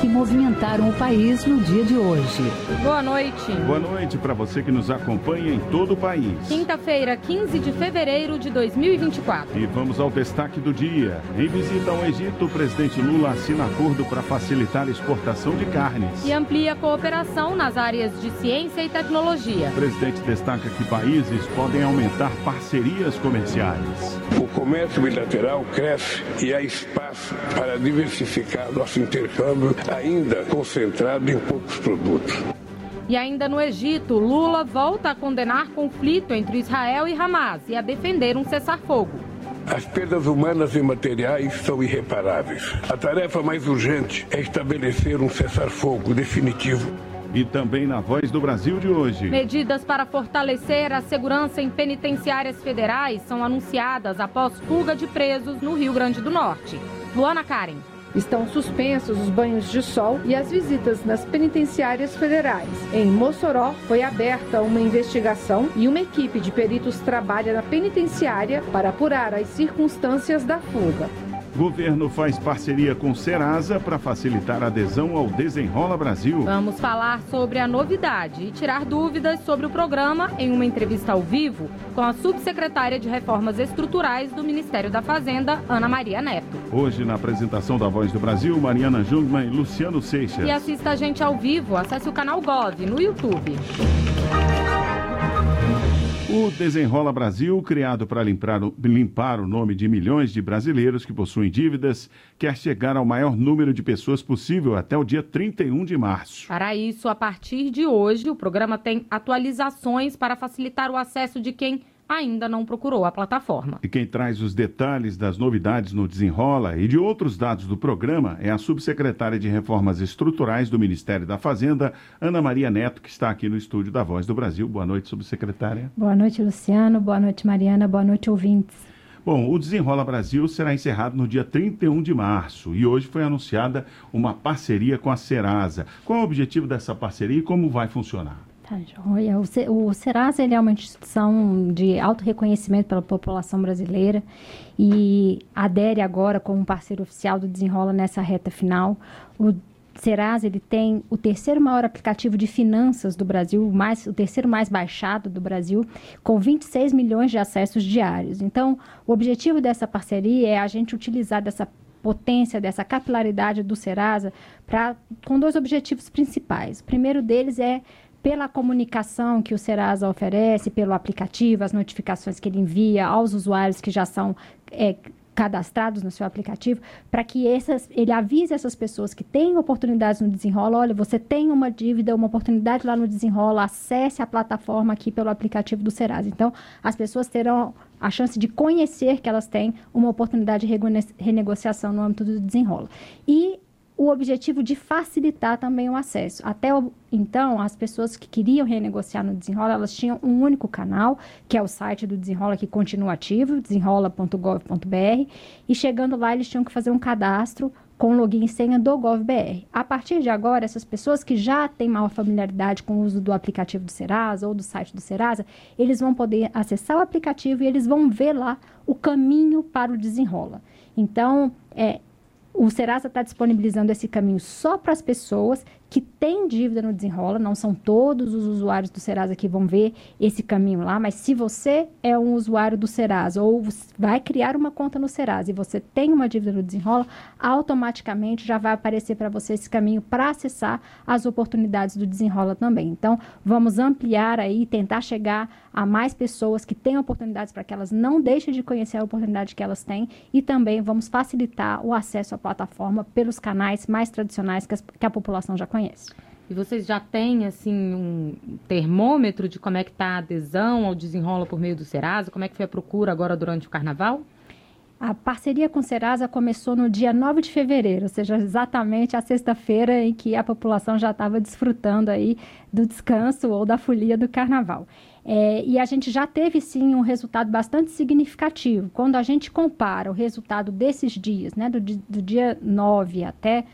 que movimentaram o país no dia de hoje. Boa noite. Boa noite para você que nos acompanha em todo o país. Quinta-feira, 15 de fevereiro de 2024. E vamos ao destaque do dia. Em visita ao Egito, o presidente Lula assina acordo para facilitar a exportação de carnes. E amplia a cooperação nas áreas de ciência e tecnologia. O presidente destaca que países podem aumentar parcerias comerciais. O comércio bilateral cresce e há espaço para diversificar nosso intercâmbio ainda concentrado em poucos produtos. E ainda no Egito, Lula volta a condenar conflito entre Israel e Hamas e a defender um cessar-fogo. As perdas humanas e materiais são irreparáveis. A tarefa mais urgente é estabelecer um cessar-fogo definitivo. E também na Voz do Brasil de hoje. Medidas para fortalecer a segurança em penitenciárias federais são anunciadas após fuga de presos no Rio Grande do Norte. Luana Karen. Estão suspensos os banhos de sol e as visitas nas penitenciárias federais. Em Mossoró, foi aberta uma investigação e uma equipe de peritos trabalha na penitenciária para apurar as circunstâncias da fuga. Governo faz parceria com Serasa para facilitar a adesão ao Desenrola Brasil. Vamos falar sobre a novidade e tirar dúvidas sobre o programa em uma entrevista ao vivo com a subsecretária de Reformas Estruturais do Ministério da Fazenda, Ana Maria Neto. Hoje, na apresentação da Voz do Brasil, Mariana Jungmann e Luciano Seixas. E assista a gente ao vivo, acesse o canal Gov no YouTube. O Desenrola Brasil, criado para limpar, limpar, o nome de milhões de brasileiros que possuem dívidas, quer chegar ao maior número de pessoas possível até o dia 31 de março. Para isso, a partir de hoje, o programa tem atualizações para facilitar o acesso de quem ainda não procurou a plataforma. E quem traz os detalhes das novidades no Desenrola e de outros dados do programa é a subsecretária de Reformas Estruturais do Ministério da Fazenda, Ana Maria Neto, que está aqui no estúdio da Voz do Brasil. Boa noite, subsecretária. Boa noite, Luciano. Boa noite, Mariana. Boa noite, ouvintes. Bom, o Desenrola Brasil será encerrado no dia 31 de março e hoje foi anunciada uma parceria com a Serasa. Qual é o objetivo dessa parceria e como vai funcionar? Tá, joia. O, Serasa ele é uma instituição de alto reconhecimento pela população brasileira e adere agora como parceiro oficial do Desenrola nessa reta final. O Serasa ele tem o terceiro maior aplicativo de finanças do Brasil, mais, o terceiro mais baixado do Brasil, com 26 milhões de acessos diários. Então, o objetivo dessa parceria é a gente utilizar dessa potência, dessa capilaridade do Serasa com dois objetivos principais. O primeiro deles é pela comunicação que o Serasa oferece, pelo aplicativo, as notificações que ele envia aos usuários que já são é, cadastrados no seu aplicativo, para que essas, ele avise essas pessoas que têm oportunidades no Desenrola, olha, você tem uma dívida, uma oportunidade lá no Desenrola, acesse a plataforma aqui pelo aplicativo do Serasa. Então, as pessoas terão a chance de conhecer que elas têm uma oportunidade de renegociação no âmbito do Desenrola. E o objetivo de facilitar também o acesso. Até o, então, as pessoas que queriam renegociar no Desenrola, elas tinham um único canal, que é o site do Desenrola, que continua ativo, desenrola.gov.br, e chegando lá, eles tinham que fazer um cadastro com login e senha do GovBR. A partir de agora, essas pessoas que já têm maior familiaridade com o uso do aplicativo do Serasa ou do site do Serasa, eles vão poder acessar o aplicativo e eles vão ver lá o caminho para o desenrola. Então, é, o Serasa está disponibilizando esse caminho só para as pessoas que têm dívida no Desenrola, não são todos os usuários do Serasa que vão ver esse caminho lá, mas se você é um usuário do Serasa ou vai criar uma conta no Serasa e você tem uma dívida no Desenrola, automaticamente já vai aparecer para você esse caminho para acessar as oportunidades do Desenrola também. Então, vamos ampliar aí, tentar chegar a mais pessoas que têm oportunidades para que elas não deixem de conhecer a oportunidade que elas têm e também vamos facilitar o acesso à plataforma pelos canais mais tradicionais que, as, que a população já conhece conhece. E vocês já têm, assim, um termômetro de como é que está a adesão ao desenrola por meio do Serasa? Como é que foi a procura agora durante o Carnaval? A parceria com o Serasa começou no dia 9 de fevereiro, ou seja, exatamente a sexta-feira em que a população já estava desfrutando aí do descanso ou da folia do Carnaval. É, e a gente já teve sim um resultado bastante significativo. Quando a gente compara o resultado desses dias, né, do, do dia 9 até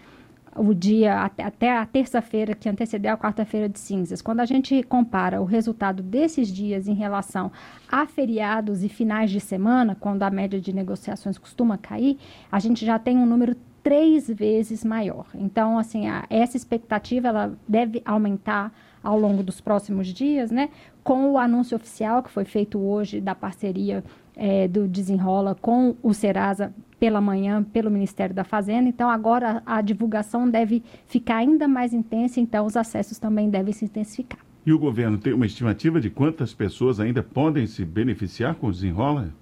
o dia até, a terça-feira que antecedeu a quarta-feira de cinzas, quando a gente compara o resultado desses dias em relação a feriados e finais de semana, quando a média de negociações costuma cair, a gente já tem um número três vezes maior. Então, assim, a, essa expectativa ela deve aumentar ao longo dos próximos dias, né? Com o anúncio oficial que foi feito hoje da parceria é, do Desenrola com o Serasa pela manhã pelo Ministério da Fazenda. Então, agora a, divulgação deve ficar ainda mais intensa, então os acessos também devem se intensificar. E o governo tem uma estimativa de quantas pessoas ainda podem se beneficiar com o Desenrola?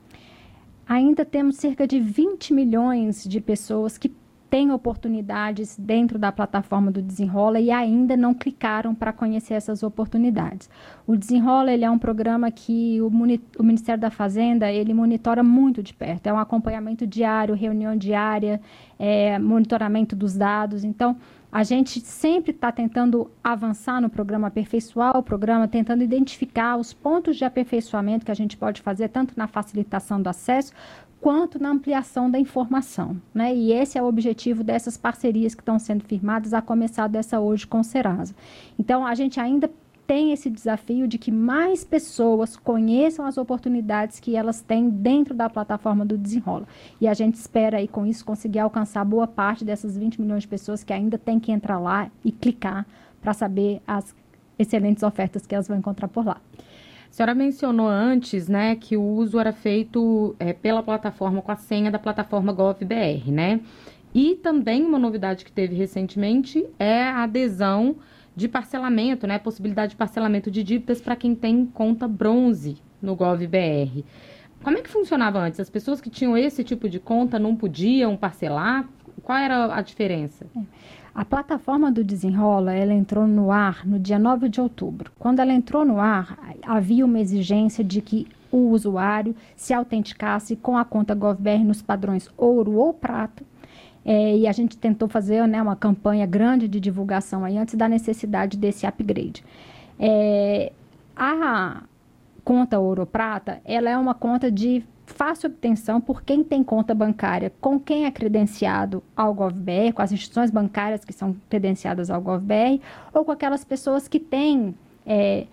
Ainda temos cerca de 20 milhões de pessoas que têm oportunidades dentro da plataforma do Desenrola e ainda não clicaram para conhecer essas oportunidades. O Desenrola ele é um programa que o, o, Ministério da Fazenda ele monitora muito de perto. É um acompanhamento diário, reunião diária, é, monitoramento dos dados. Então, a gente sempre está tentando avançar no programa, aperfeiçoar o programa, tentando identificar os pontos de aperfeiçoamento que a gente pode fazer, tanto na facilitação do acesso, quanto na ampliação da informação. Né? E esse é o objetivo dessas parcerias que estão sendo firmadas, a começar dessa hoje com o Serasa. Então, a gente ainda tem esse desafio de que mais pessoas conheçam as oportunidades que elas têm dentro da plataforma do Desenrola. E a gente espera aí com isso conseguir alcançar boa parte dessas 20 milhões de pessoas que ainda tem que entrar lá e clicar para saber as excelentes ofertas que elas vão encontrar por lá. A senhora mencionou antes, né, que o uso era feito é, pela plataforma com a senha da plataforma GovBR, né? E também uma novidade que teve recentemente é a adesão de parcelamento, né, possibilidade de parcelamento de dívidas para quem tem conta bronze no GovBR. Como é que funcionava antes? As pessoas que tinham esse tipo de conta não podiam parcelar? Qual era a diferença? É. A plataforma do Desenrola, ela entrou no ar no dia 9 de outubro. Quando ela entrou no ar, havia uma exigência de que o usuário se autenticasse com a conta GovBR nos padrões ouro ou prata. É, e a gente tentou fazer né, uma campanha grande de divulgação aí antes da necessidade desse upgrade. É, a conta ouro ou prata, ela é uma conta de fácil obtenção por quem tem conta bancária com quem é credenciado ao GovBR, com as instituições bancárias que são credenciadas ao GovBR, ou com aquelas pessoas que têm é,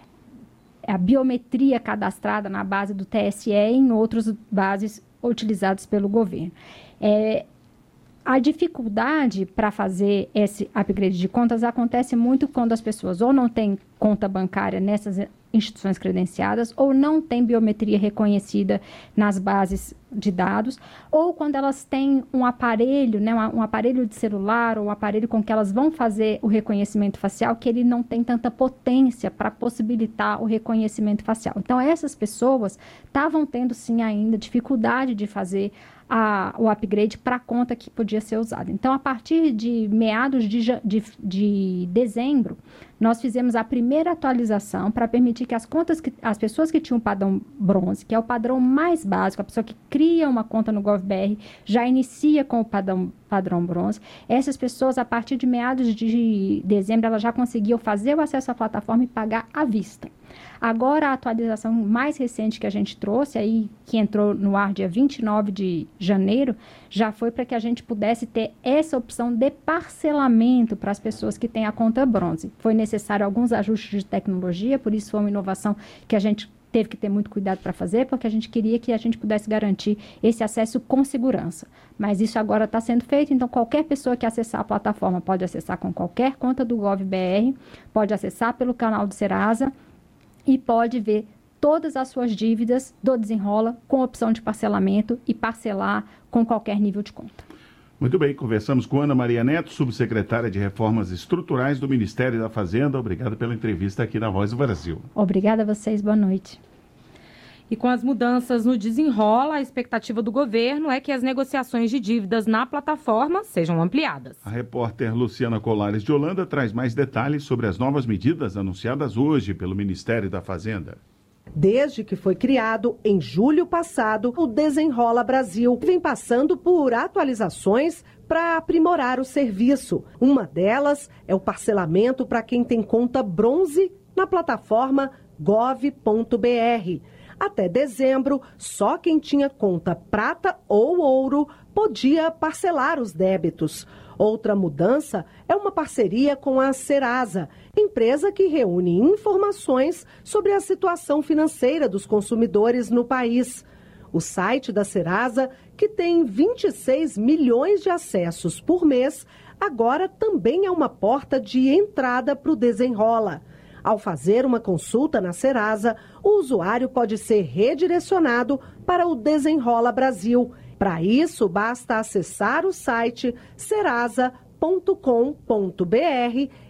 a biometria cadastrada na base do TSE e em outras bases utilizadas pelo governo. É, a dificuldade para fazer esse upgrade de contas acontece muito quando as pessoas ou não têm conta bancária nessas instituições credenciadas ou não têm biometria reconhecida nas bases de dados, ou quando elas têm um aparelho, né, um aparelho de celular ou um aparelho com que elas vão fazer o reconhecimento facial, que ele não tem tanta potência para possibilitar o reconhecimento facial. Então, essas pessoas estavam tendo sim ainda dificuldade de fazer a, o upgrade para a conta que podia ser usada. Então, a partir de meados de, de, de dezembro, nós fizemos a primeira atualização para permitir que as contas que as pessoas que tinham padrão bronze, que é o padrão mais básico, a pessoa que cria uma conta no GovBR já inicia com o padrão, padrão bronze. Essas pessoas, a partir de meados de dezembro, elas já conseguiam fazer o acesso à plataforma e pagar à vista. Agora, a atualização mais recente que a gente trouxe, aí, que entrou no ar dia 29 de janeiro, já foi para que a gente pudesse ter essa opção de parcelamento para as pessoas que têm a conta bronze. Foi necessário alguns ajustes de tecnologia, por isso foi uma inovação que a gente teve que ter muito cuidado para fazer, porque a gente queria que a gente pudesse garantir esse acesso com segurança. Mas isso agora está sendo feito, então qualquer pessoa que acessar a plataforma pode acessar com qualquer conta do GovBR, pode acessar pelo canal do Serasa e pode ver todas as suas dívidas do Desenrola com opção de parcelamento e parcelar com qualquer nível de conta. Muito bem, conversamos com Ana Maria Neto, subsecretária de Reformas Estruturais do Ministério da Fazenda. Obrigado pela entrevista aqui na Voz do Brasil. Obrigada a vocês, boa noite. E com as mudanças no desenrola, a expectativa do governo é que as negociações de dívidas na plataforma sejam ampliadas. A repórter Luciana Colares de Holanda traz mais detalhes sobre as novas medidas anunciadas hoje pelo Ministério da Fazenda. Desde que foi criado em julho passado, o Desenrola Brasil vem passando por atualizações para aprimorar o serviço. Uma delas é o parcelamento para quem tem conta bronze na plataforma gov.br. Até dezembro, só quem tinha conta prata ou ouro podia parcelar os débitos. Outra mudança é uma parceria com a Serasa, empresa que reúne informações sobre a situação financeira dos consumidores no país. O site da Serasa, que tem 26 milhões de acessos por mês, agora também é uma porta de entrada para o Desenrola. Ao fazer uma consulta na Serasa, o usuário pode ser redirecionado para o Desenrola Brasil. Para isso, basta acessar o site serasa.com.br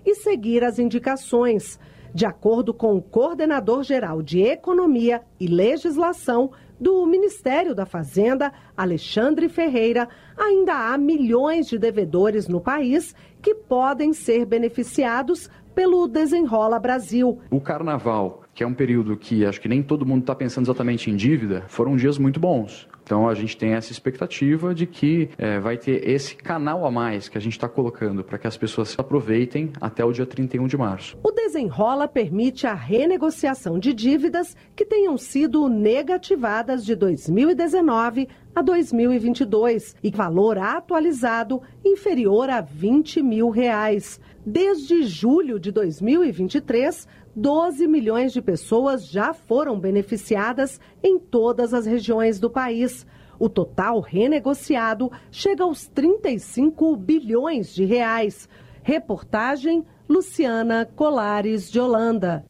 e seguir as indicações. De acordo com o coordenador geral de Economia e Legislação do Ministério da Fazenda, Alexandre Ferreira, ainda há milhões de devedores no país que podem ser beneficiados pelo Desenrola Brasil. O carnaval, que é um período que acho que nem todo mundo está pensando exatamente em dívida, foram dias muito bons. Então a gente tem essa expectativa de que é, vai ter esse canal a mais que a gente está colocando para que as pessoas aproveitem até o dia 31 de março. O desenrola permite a renegociação de dívidas que tenham sido negativadas de 2019 a 2022 e valor atualizado inferior a 20 mil reais. Desde julho de 2023, 12 milhões de pessoas já foram beneficiadas em todas as regiões do país. O total renegociado chega aos 35 bilhões de reais. Reportagem Luciana Colares de Holanda.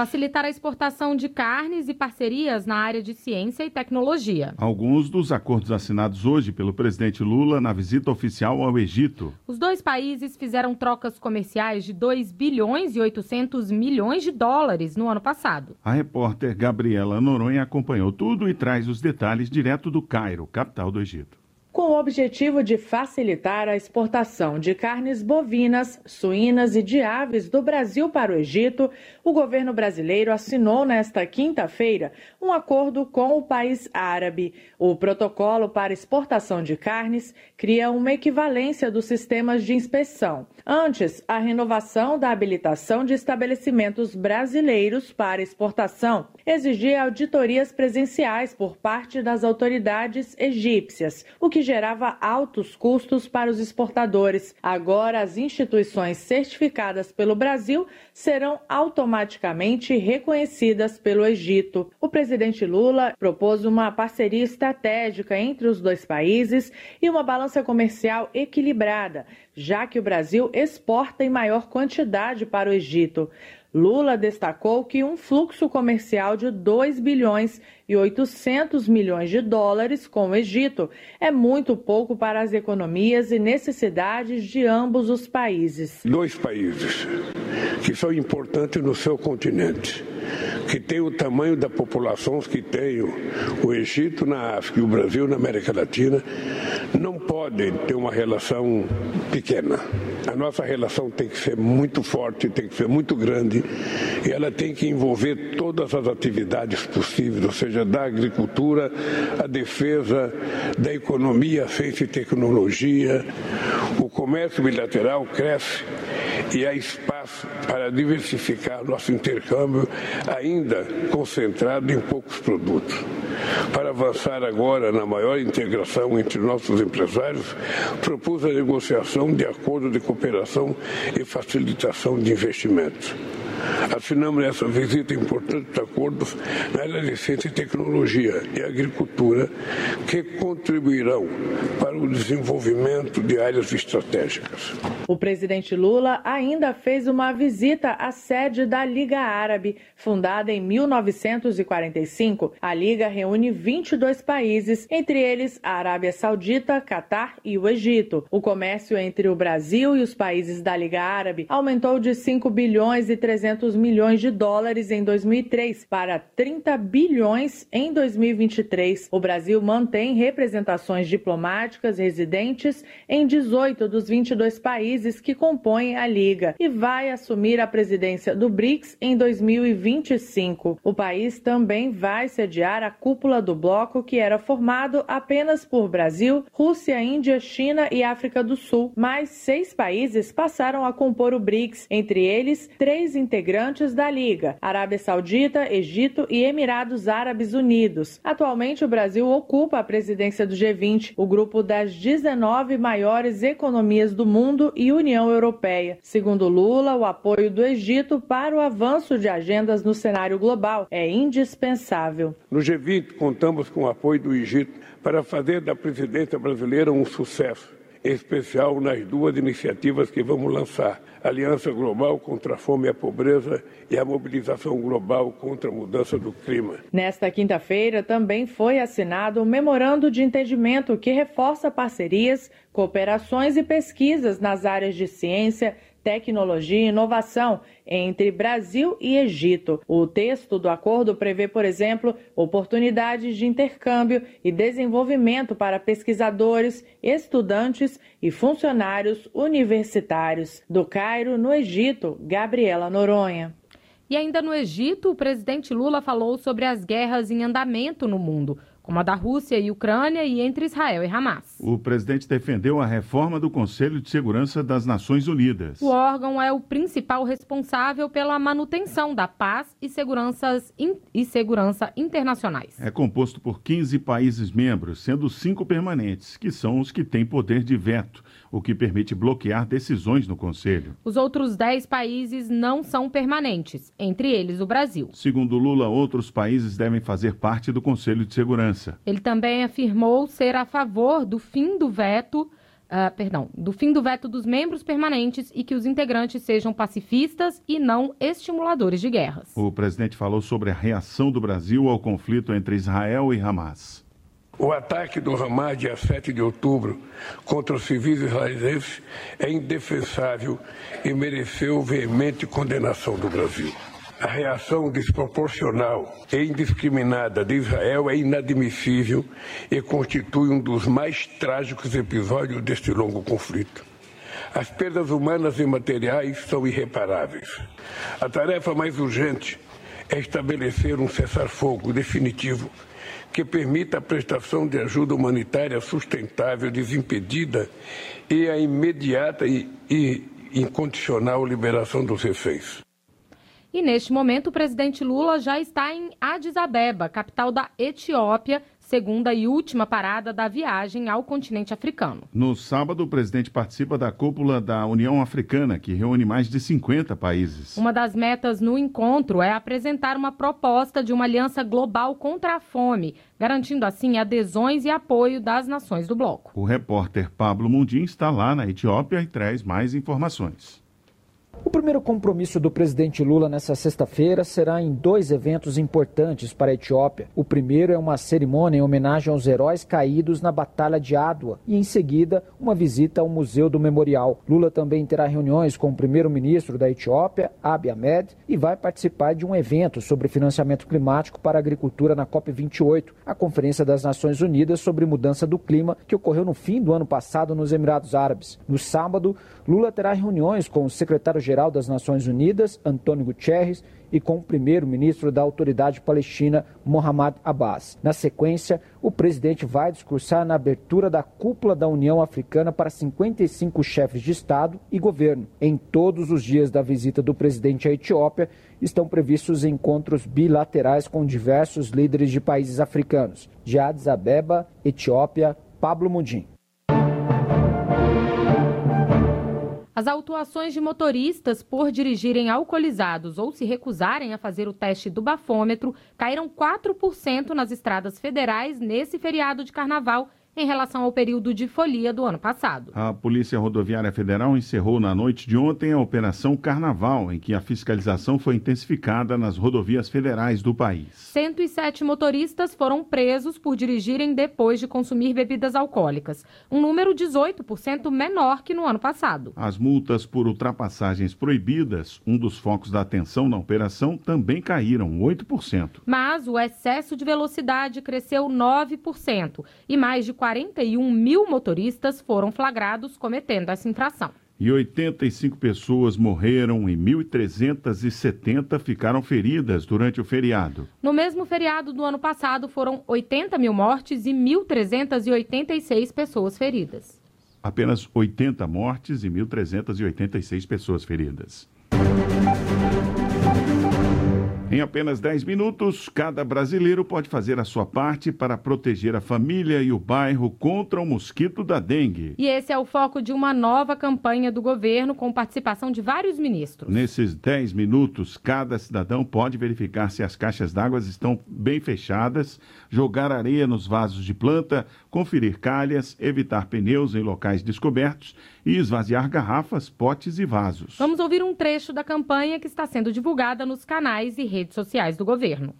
Facilitar a exportação de carnes e parcerias na área de ciência e tecnologia. Alguns dos acordos assinados hoje pelo presidente Lula na visita oficial ao Egito. Os dois países fizeram trocas comerciais de 2 bilhões e 800 milhões de dólares no ano passado. A repórter Gabriela Noronha acompanhou tudo e traz os detalhes direto do Cairo, capital do Egito com o objetivo de facilitar a exportação de carnes bovinas, suínas e de aves do Brasil para o Egito, o governo brasileiro assinou nesta quinta-feira um acordo com o país árabe. O protocolo para exportação de carnes cria uma equivalência dos sistemas de inspeção. Antes, a renovação da habilitação de estabelecimentos brasileiros para exportação exigia auditorias presenciais por parte das autoridades egípcias, o que gerava altos custos para os exportadores. Agora, as instituições certificadas pelo Brasil serão automaticamente reconhecidas pelo Egito. O presidente Lula propôs uma parceria estratégica entre os dois países e uma balança comercial equilibrada, já que o Brasil exporta em maior quantidade para o Egito. Lula destacou que um fluxo comercial de 2 bilhões e 800 milhões de dólares com o Egito é muito pouco para as economias e necessidades de ambos os países. Dois países que são importantes no seu continente, que têm o tamanho da população que tem o Egito na África e o Brasil na América Latina, não podem ter uma relação pequena. A nossa relação tem que ser muito forte, tem que ser muito grande e ela tem que envolver todas as atividades possíveis, ou seja, da agricultura, a defesa, da economia, ciência e tecnologia. O comércio bilateral cresce e há espaço para diversificar nosso intercâmbio, ainda concentrado em poucos produtos. Para avançar agora na maior integração entre nossos empresários, propus a negociação de acordo de cooperação e facilitação de investimentos. Assinamos nessa visita importantes acordos na área de ciência e tecnologia e agricultura que contribuirão para o desenvolvimento de áreas estratégicas. O presidente Lula ainda fez uma visita à sede da Liga Árabe, fundada em 1945. A Liga reúne 22 países, entre eles a Arábia Saudita, Catar e o Egito. O comércio entre o Brasil e os países da Liga Árabe aumentou de 5 bilhões e 300 milhões de dólares em 2003 para 30 bilhões em 2023. O Brasil mantém representações diplomáticas residentes em 18 dos 22 países que compõem a Liga e vai assumir a presidência do BRICS em 2025. O país também vai sediar a cúpula do do bloco que era formado apenas por Brasil, Rússia, Índia, China e África do Sul. Mais seis países passaram a compor o BRICS, entre eles três integrantes da Liga: Arábia Saudita, Egito e Emirados Árabes Unidos. Atualmente, o Brasil ocupa a presidência do G20, o grupo das 19 maiores economias do mundo e União Europeia. Segundo Lula, o apoio do Egito para o avanço de agendas no cenário global é indispensável. No G20, contamos com o apoio do Egito para fazer da presidência brasileira um sucesso, especial nas duas iniciativas que vamos lançar: Aliança Global contra a Fome e a Pobreza e a Mobilização Global contra a Mudança do Clima. Nesta quinta-feira também foi assinado um memorando de entendimento que reforça parcerias, cooperações e pesquisas nas áreas de ciência, tecnologia e inovação entre Brasil e Egito. O texto do acordo prevê, por exemplo, oportunidades de intercâmbio e desenvolvimento para pesquisadores, estudantes e funcionários universitários. Do Cairo, no Egito, Gabriela Noronha. E ainda no Egito, o presidente Lula falou sobre as guerras em andamento no mundo como a da Rússia e Ucrânia e entre Israel e Hamas. O presidente defendeu a reforma do Conselho de Segurança das Nações Unidas. O órgão é o principal responsável pela manutenção da paz e, in e segurança internacionais. É composto por 15 países membros, sendo cinco permanentes, que são os que têm poder de veto o que permite bloquear decisões no Conselho. Os outros 10 países não são permanentes, entre eles o Brasil. Segundo Lula, outros países devem fazer parte do Conselho de Segurança. Ele também afirmou ser a favor do fim do veto. Uh, perdão, do fim do veto dos membros permanentes e que os integrantes sejam pacifistas e não estimuladores de guerras. O presidente falou sobre a reação do Brasil ao conflito entre Israel e Hamas. O ataque do Hamas, dia 7 de outubro, contra os civis israelenses é indefensável e mereceu veemente condenação do Brasil. A reação desproporcional e indiscriminada de Israel é inadmissível e constitui um dos mais trágicos episódios deste longo conflito. As perdas humanas e materiais são irreparáveis. A tarefa mais urgente é estabelecer um cessar-fogo definitivo que permita a prestação de ajuda humanitária sustentável, desimpedida e a imediata e, e incondicional liberação dos reféns. E neste momento, o presidente Lula já está em Addis Abeba, capital da Etiópia, segunda e última parada da viagem ao continente africano. No sábado, o presidente participa da cúpula da União Africana, que reúne mais de 50 países. Uma das metas no encontro é apresentar uma proposta de uma aliança global contra a fome, garantindo assim adesões e apoio das nações do bloco. O repórter Pablo Mundim está lá na Etiópia e traz mais informações. O primeiro compromisso do presidente Lula nessa sexta-feira será em dois eventos importantes para a Etiópia. O primeiro é uma cerimônia em homenagem aos heróis caídos na Batalha de Adwa e, em seguida, uma visita ao Museu do Memorial. Lula também terá reuniões com o primeiro-ministro da Etiópia, Abiy Ahmed, e vai participar de um evento sobre financiamento climático para a agricultura na COP28, a Conferência das Nações Unidas sobre Mudança do Clima, que ocorreu no fim do ano passado nos Emirados Árabes. No sábado, Lula terá reuniões com o secretário secretário-geral das Nações Unidas, Antônio Guterres, e com o primeiro-ministro da Autoridade Palestina, Mohammad Abbas. Na sequência, o presidente vai discursar na abertura da cúpula da União Africana para 55 chefes de Estado e governo. Em todos os dias da visita do presidente à Etiópia, estão previstos encontros bilaterais com diversos líderes de países africanos. De Addis Abeba, Etiópia, Pablo Mundim. As autuações de motoristas por dirigirem alcoolizados ou se recusarem a fazer o teste do bafômetro caíram 4% nas estradas federais nesse feriado de carnaval em relação ao período de folia do ano passado. A Polícia Rodoviária Federal encerrou na noite de ontem a Operação Carnaval, em que a fiscalização foi intensificada nas rodovias federais do país. 107 motoristas foram presos por dirigirem depois de consumir bebidas alcoólicas, um número 18% menor que no ano passado. As multas por ultrapassagens proibidas, um dos focos da atenção na operação, também caíram 8%. Mas o excesso de velocidade cresceu 9% e mais de 41 mil motoristas foram flagrados cometendo essa infração. e 85 pessoas morreram e 1.370 ficaram feridas durante o feriado. No mesmo feriado do ano passado, foram 80 mil mortes e 1.386 pessoas feridas. Apenas 80 mortes e 1.386 pessoas feridas. Em apenas 10 minutos, cada brasileiro pode fazer a sua parte para proteger a família e o bairro contra o mosquito da dengue. E esse é o foco de uma nova campanha do governo com participação de vários ministros. Nesses 10 minutos, cada cidadão pode verificar se as caixas d'água estão bem fechadas, jogar areia nos vasos de planta, conferir calhas, evitar pneus em locais descobertos e esvaziar garrafas, potes e vasos. Vamos ouvir um trecho da campanha que está sendo divulgada nos canais e redes sociais do governo.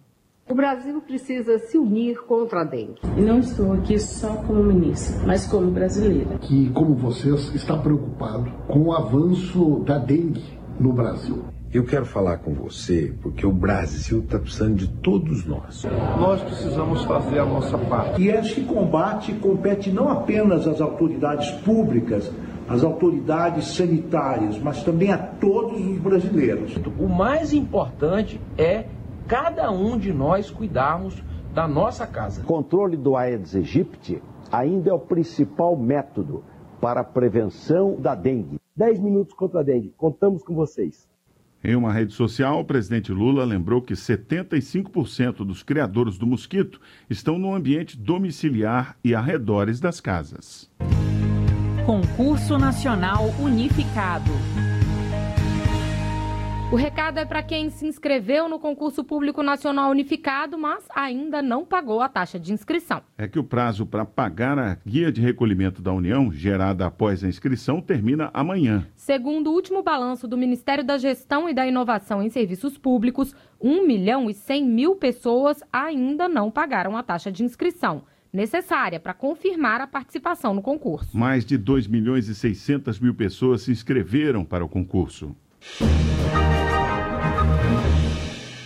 O Brasil precisa se unir contra a dengue. E não estou aqui só como ministra, mas como brasileira. Que, como vocês, está preocupado com o avanço da dengue no Brasil. Eu quero falar com você porque o Brasil está precisando de todos nós. Nós precisamos fazer a nossa parte. E este combate compete não apenas às autoridades públicas, às autoridades sanitárias, mas também a todos os brasileiros. O mais importante é cada um de nós cuidarmos da nossa casa. O controle do Aedes aegypti ainda é o principal método para a prevenção da dengue. 10 minutos contra a dengue. Contamos com vocês. Em uma rede social, o presidente Lula lembrou que 75% dos criadores do mosquito estão no ambiente domiciliar e arredores das casas. Concurso Nacional Unificado. O recado é para quem se inscreveu no concurso público nacional unificado, mas ainda não pagou a taxa de inscrição. É que o prazo para pagar a guia de recolhimento da União, gerada após a inscrição, termina amanhã. Segundo o último balanço do Ministério da Gestão e da Inovação em Serviços Públicos, 1 milhão e 100 mil pessoas ainda não pagaram a taxa de inscrição necessária para confirmar a participação no concurso. Mais de 2 milhões e 600 mil pessoas se inscreveram para o concurso.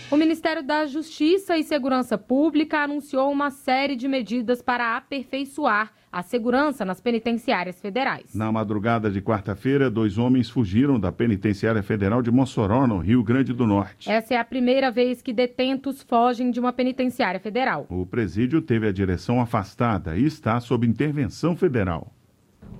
O Ministério da Justiça e Segurança Pública anunciou uma série de medidas para aperfeiçoar a segurança nas penitenciárias federais. Na madrugada de quarta-feira, dois homens fugiram da penitenciária federal de Mossoró, no Rio Grande do Norte. Essa é a primeira vez que detentos fogem de uma penitenciária federal. O presídio teve a direção afastada e está sob intervenção federal.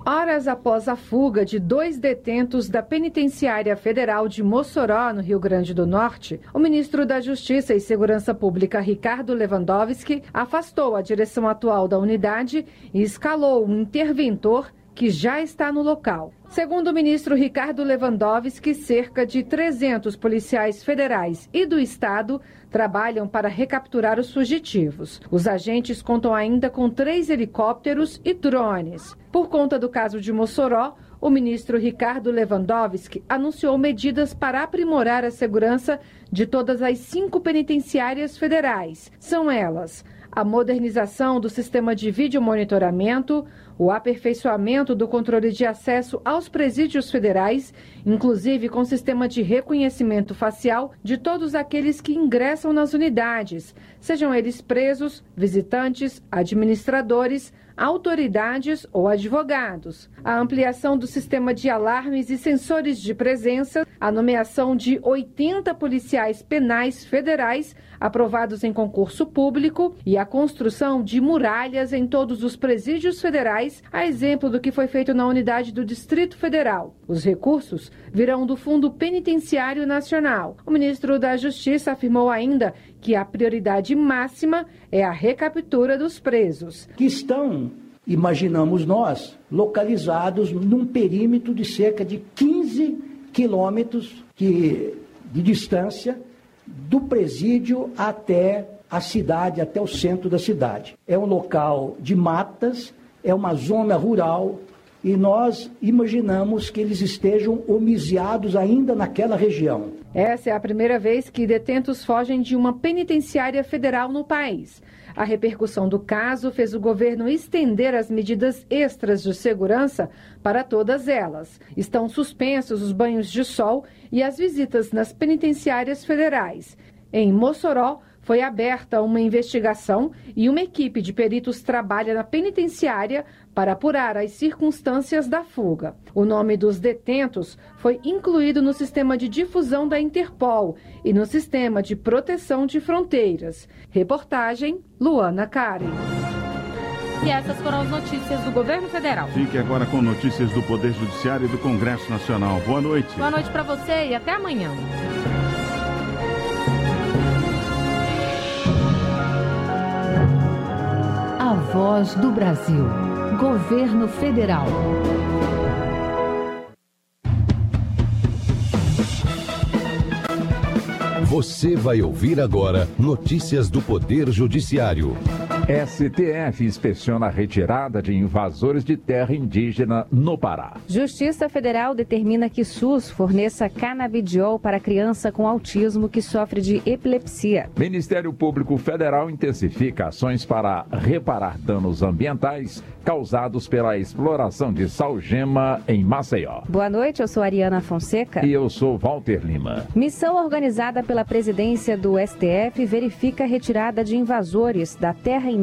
Horas após a fuga de dois detentos da Penitenciária Federal de Mossoró, no Rio Grande do Norte, o ministro da Justiça e Segurança Pública, Ricardo Lewandowski, afastou a direção atual da unidade e escalou um interventor que já está no local. Segundo o ministro Ricardo Lewandowski, cerca de 300 policiais federais e do estado trabalham para recapturar os fugitivos. Os agentes contam ainda com três helicópteros e drones. Por conta do caso de Mossoró, o ministro Ricardo Lewandowski anunciou medidas para aprimorar a segurança de todas as cinco penitenciárias federais. São elas a modernização do sistema de vídeo monitoramento, o aperfeiçoamento do controle de acesso aos presídios federais, inclusive com sistema de reconhecimento facial de todos aqueles que ingressam nas unidades, sejam eles presos, visitantes, administradores, autoridades ou advogados, a ampliação do sistema de alarmes e sensores de presença, a nomeação de 80 policiais penais federais aprovados em concurso público e a construção de muralhas em todos os presídios federais, a exemplo do que foi feito na unidade do Distrito Federal. Os recursos virão do Fundo Penitenciário Nacional. O ministro da Justiça afirmou ainda que a prioridade máxima é a recaptura dos presos. Que estão, imaginamos nós, localizados num perímetro de cerca de 15 quilômetros de distância do presídio até a cidade, até o centro da cidade. É um local de matas, é uma zona rural e nós imaginamos que eles estejam homiziados ainda naquela região. Essa é a primeira vez que detentos fogem de uma penitenciária federal no país. A repercussão do caso fez o governo estender as medidas extras de segurança para todas elas. Estão suspensos os banhos de sol e as visitas nas penitenciárias federais. Em Mossoró, foi aberta uma investigação e uma equipe de peritos trabalha na penitenciária para apurar as circunstâncias da fuga. O nome dos detentos foi incluído no sistema de difusão da Interpol e no sistema de proteção de fronteiras. Reportagem Luana Karen. E essas foram as notícias do governo federal. Fique agora com notícias do Poder Judiciário e do Congresso Nacional. Boa noite. Boa noite para você e até amanhã. A Voz do Brasil. Governo Federal. Você vai ouvir agora notícias do Poder Judiciário. STF inspeciona a retirada de invasores de terra indígena no Pará. Justiça Federal determina que SUS forneça canabidiol para criança com autismo que sofre de epilepsia. Ministério Público Federal intensifica ações para reparar danos ambientais causados pela exploração de salgema em Maceió. Boa noite, eu sou Ariana Fonseca. E eu sou Walter Lima. Missão organizada pela presidência do STF verifica a retirada de invasores da terra indígena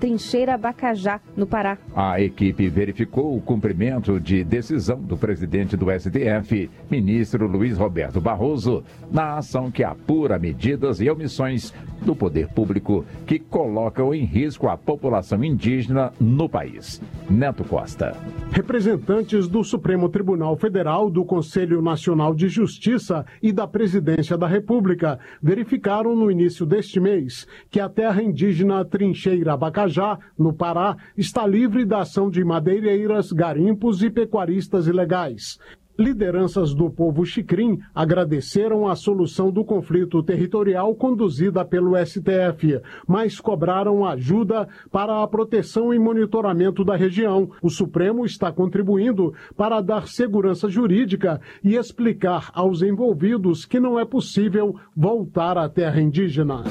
Trincheira Bacajá, no Pará. A equipe verificou o cumprimento de decisão do presidente do STF, ministro Luiz Roberto Barroso, na ação que apura medidas e omissões do poder público que colocam em risco a população indígena no país. Neto Costa. Representantes do Supremo Tribunal Federal, do Conselho Nacional de Justiça e da Presidência da República verificaram no início deste mês que a terra indígena Trincheira Abacajá, no Pará, está livre da ação de madeireiras, garimpos e pecuaristas ilegais. Lideranças do povo xicrim agradeceram a solução do conflito territorial conduzida pelo STF, mas cobraram ajuda para a proteção e monitoramento da região. O Supremo está contribuindo para dar segurança jurídica e explicar aos envolvidos que não é possível voltar à terra indígena.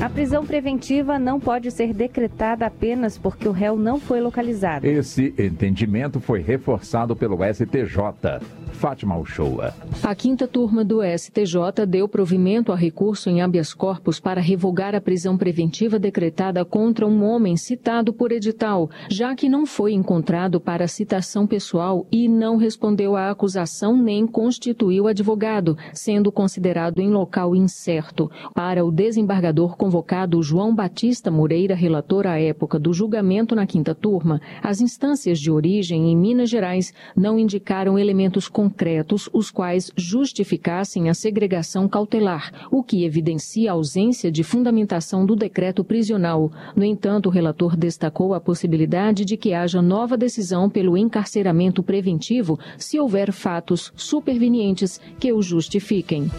A prisão preventiva não pode ser decretada apenas porque o réu não foi localizado. Esse entendimento foi reforçado pelo STJ. Fátima Uchoa. A quinta turma do STJ deu provimento a recurso em habeas corpus para revogar a prisão preventiva decretada contra um homem citado por edital, já que não foi encontrado para citação pessoal e não respondeu à acusação nem constituiu advogado, sendo considerado em local incerto. Para o desembargador convocado João Batista Moreira, relator à época do julgamento na quinta turma, as instâncias de origem em Minas Gerais não indicaram elementos concretos os quais justificassem a segregação cautelar, o que evidencia a ausência de fundamentação do decreto prisional. No entanto, o relator destacou a possibilidade de que haja nova decisão pelo encarceramento preventivo se houver fatos supervenientes que o justifiquem.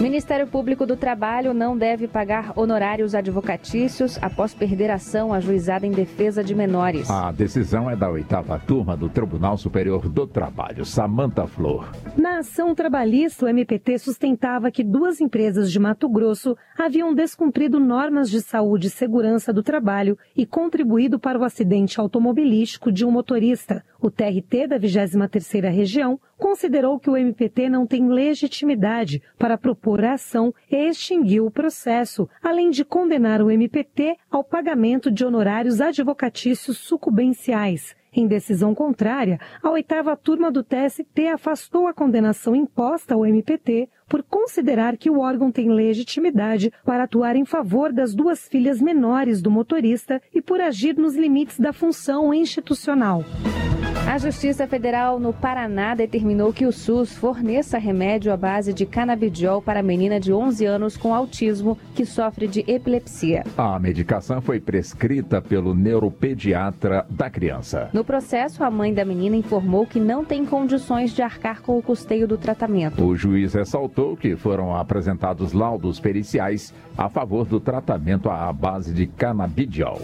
Ministério Público do Trabalho não deve pagar honorários advocatícios após perder ação ajuizada em defesa de menores. A decisão é da oitava turma do Tribunal Superior do Trabalho. Samanta Flor. Na ação trabalhista, o MPT sustentava que duas empresas de Mato Grosso haviam descumprido normas de saúde e segurança do trabalho e contribuído para o acidente automobilístico de um motorista. O TRT da 23ª Região considerou que o MPT não tem legitimidade para propor a ação e extinguiu o processo, além de condenar o MPT ao pagamento de honorários advocatícios sucumbenciais. Em decisão contrária, a oitava turma do TST afastou a condenação imposta ao MPT por considerar que o órgão tem legitimidade para atuar em favor das duas filhas menores do motorista e por agir nos limites da função institucional. A Justiça Federal no Paraná determinou que o SUS forneça remédio à base de canabidiol para a menina de 11 anos com autismo que sofre de epilepsia. A medicação foi prescrita pelo neuropediatra da criança. No processo, a mãe da menina informou que não tem condições de arcar com o custeio do tratamento. O juiz ressaltou que foram apresentados laudos periciais a favor do tratamento à base de canabidiol.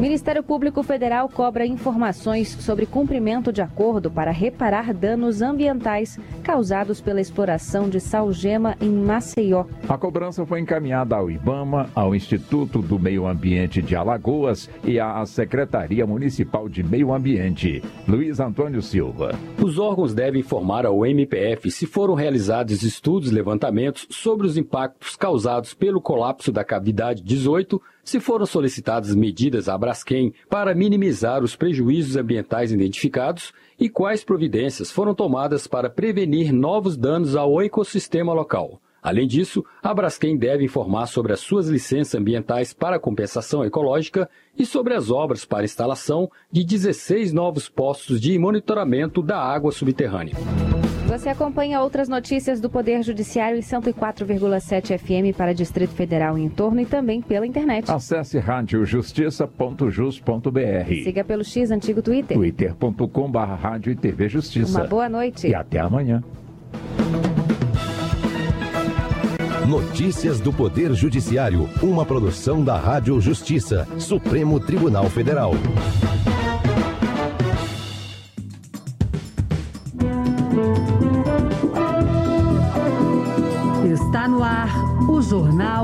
Ministério Público Federal cobra informações sobre cumprimento de acordo para reparar danos ambientais causados pela exploração de salgema em Maceió. A cobrança foi encaminhada ao IBAMA, ao Instituto do Meio Ambiente de Alagoas e à Secretaria Municipal de Meio Ambiente. Luiz Antônio Silva. Os órgãos devem informar ao MPF se foram realizados estudos e levantamentos sobre os impactos causados pelo colapso da cavidade 18 se foram solicitadas medidas à Braskem para minimizar os prejuízos ambientais identificados e quais providências foram tomadas para prevenir novos danos ao ecossistema local. Além disso, a Braskem deve informar sobre as suas licenças ambientais para compensação ecológica e sobre as obras para instalação de 16 novos postos de monitoramento da água subterrânea. Você acompanha outras notícias do Poder Judiciário em 104,7 FM para Distrito Federal e em torno e também pela internet. Acesse radiojustiça.jus.br. Siga pelo X Antigo Twitter. twitter.com.br Rádio e TV Justiça. Uma boa noite. E até amanhã. Notícias do Poder Judiciário, uma produção da Rádio Justiça, Supremo Tribunal Federal.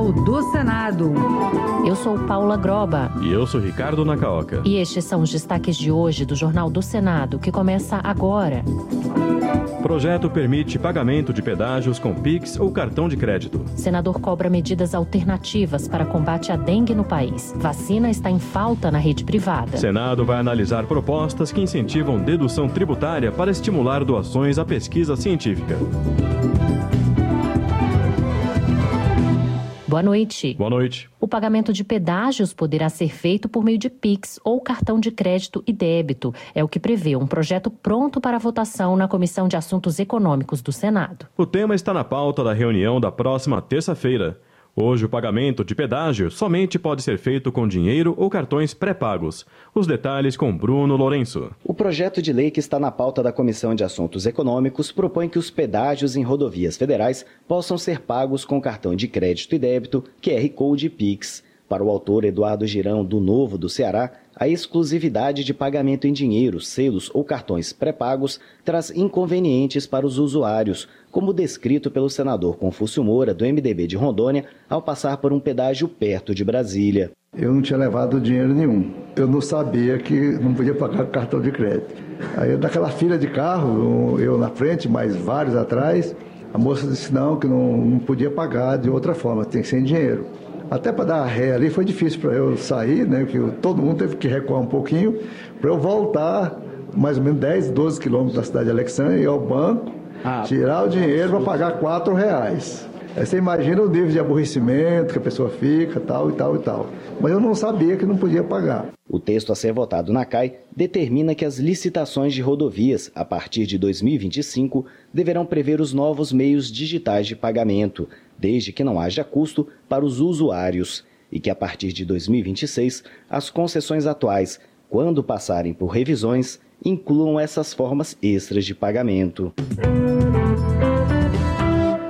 Jornal do Senado. Eu sou Paula Groba. E eu sou Ricardo Nacaoca. E estes são os destaques de hoje do Jornal do Senado, que começa agora. Projeto permite pagamento de pedágios com Pix ou cartão de crédito. Senador cobra medidas alternativas para combate à dengue no país. Vacina está em falta na rede privada. Senado vai analisar propostas que incentivam dedução tributária para estimular doações à pesquisa científica. Boa noite. Boa noite. O pagamento de pedágios poderá ser feito por meio de Pix ou cartão de crédito e débito. É o que prevê um projeto pronto para votação na Comissão de Assuntos Econômicos do Senado. O tema está na pauta da reunião da próxima terça-feira. Hoje, o pagamento de pedágio somente pode ser feito com dinheiro ou cartões pré-pagos. Os detalhes com Bruno Lourenço. O projeto de lei que está na pauta da Comissão de Assuntos Econômicos propõe que os pedágios em rodovias federais possam ser pagos com cartão de crédito e débito, QR Code e Pix. Para o autor Eduardo Girão, do Novo do Ceará, a exclusividade de pagamento em dinheiro, selos ou cartões pré-pagos traz inconvenientes para os usuários, como descrito pelo senador Confúcio Moura, do MDB de Rondônia, ao passar por um pedágio perto de Brasília. Eu não tinha levado dinheiro nenhum. Eu não sabia que não podia pagar cartão de crédito. Aí, naquela fila de carro, eu na frente, mais vários atrás, a moça disse não, que não, não podia pagar de outra forma, tem que ser em dinheiro. Até para dar ré ali foi difícil para eu sair, né? Que todo mundo teve que recuar um pouquinho para eu voltar mais ou menos 10, 12 quilômetros da cidade de Alexandria, ir ao banco, ah, tirar o dinheiro para pagar 4 reais. Aí você imagina o nível de aborrecimento que a pessoa fica, tal e tal e tal. Mas eu não sabia que não podia pagar. O texto a ser votado na CAI determina que as licitações de rodovias, a partir de 2025, deverão prever os novos meios digitais de pagamento, desde que não haja custo para os usuários, e que a partir de 2026 as concessões atuais, quando passarem por revisões, incluam essas formas extras de pagamento.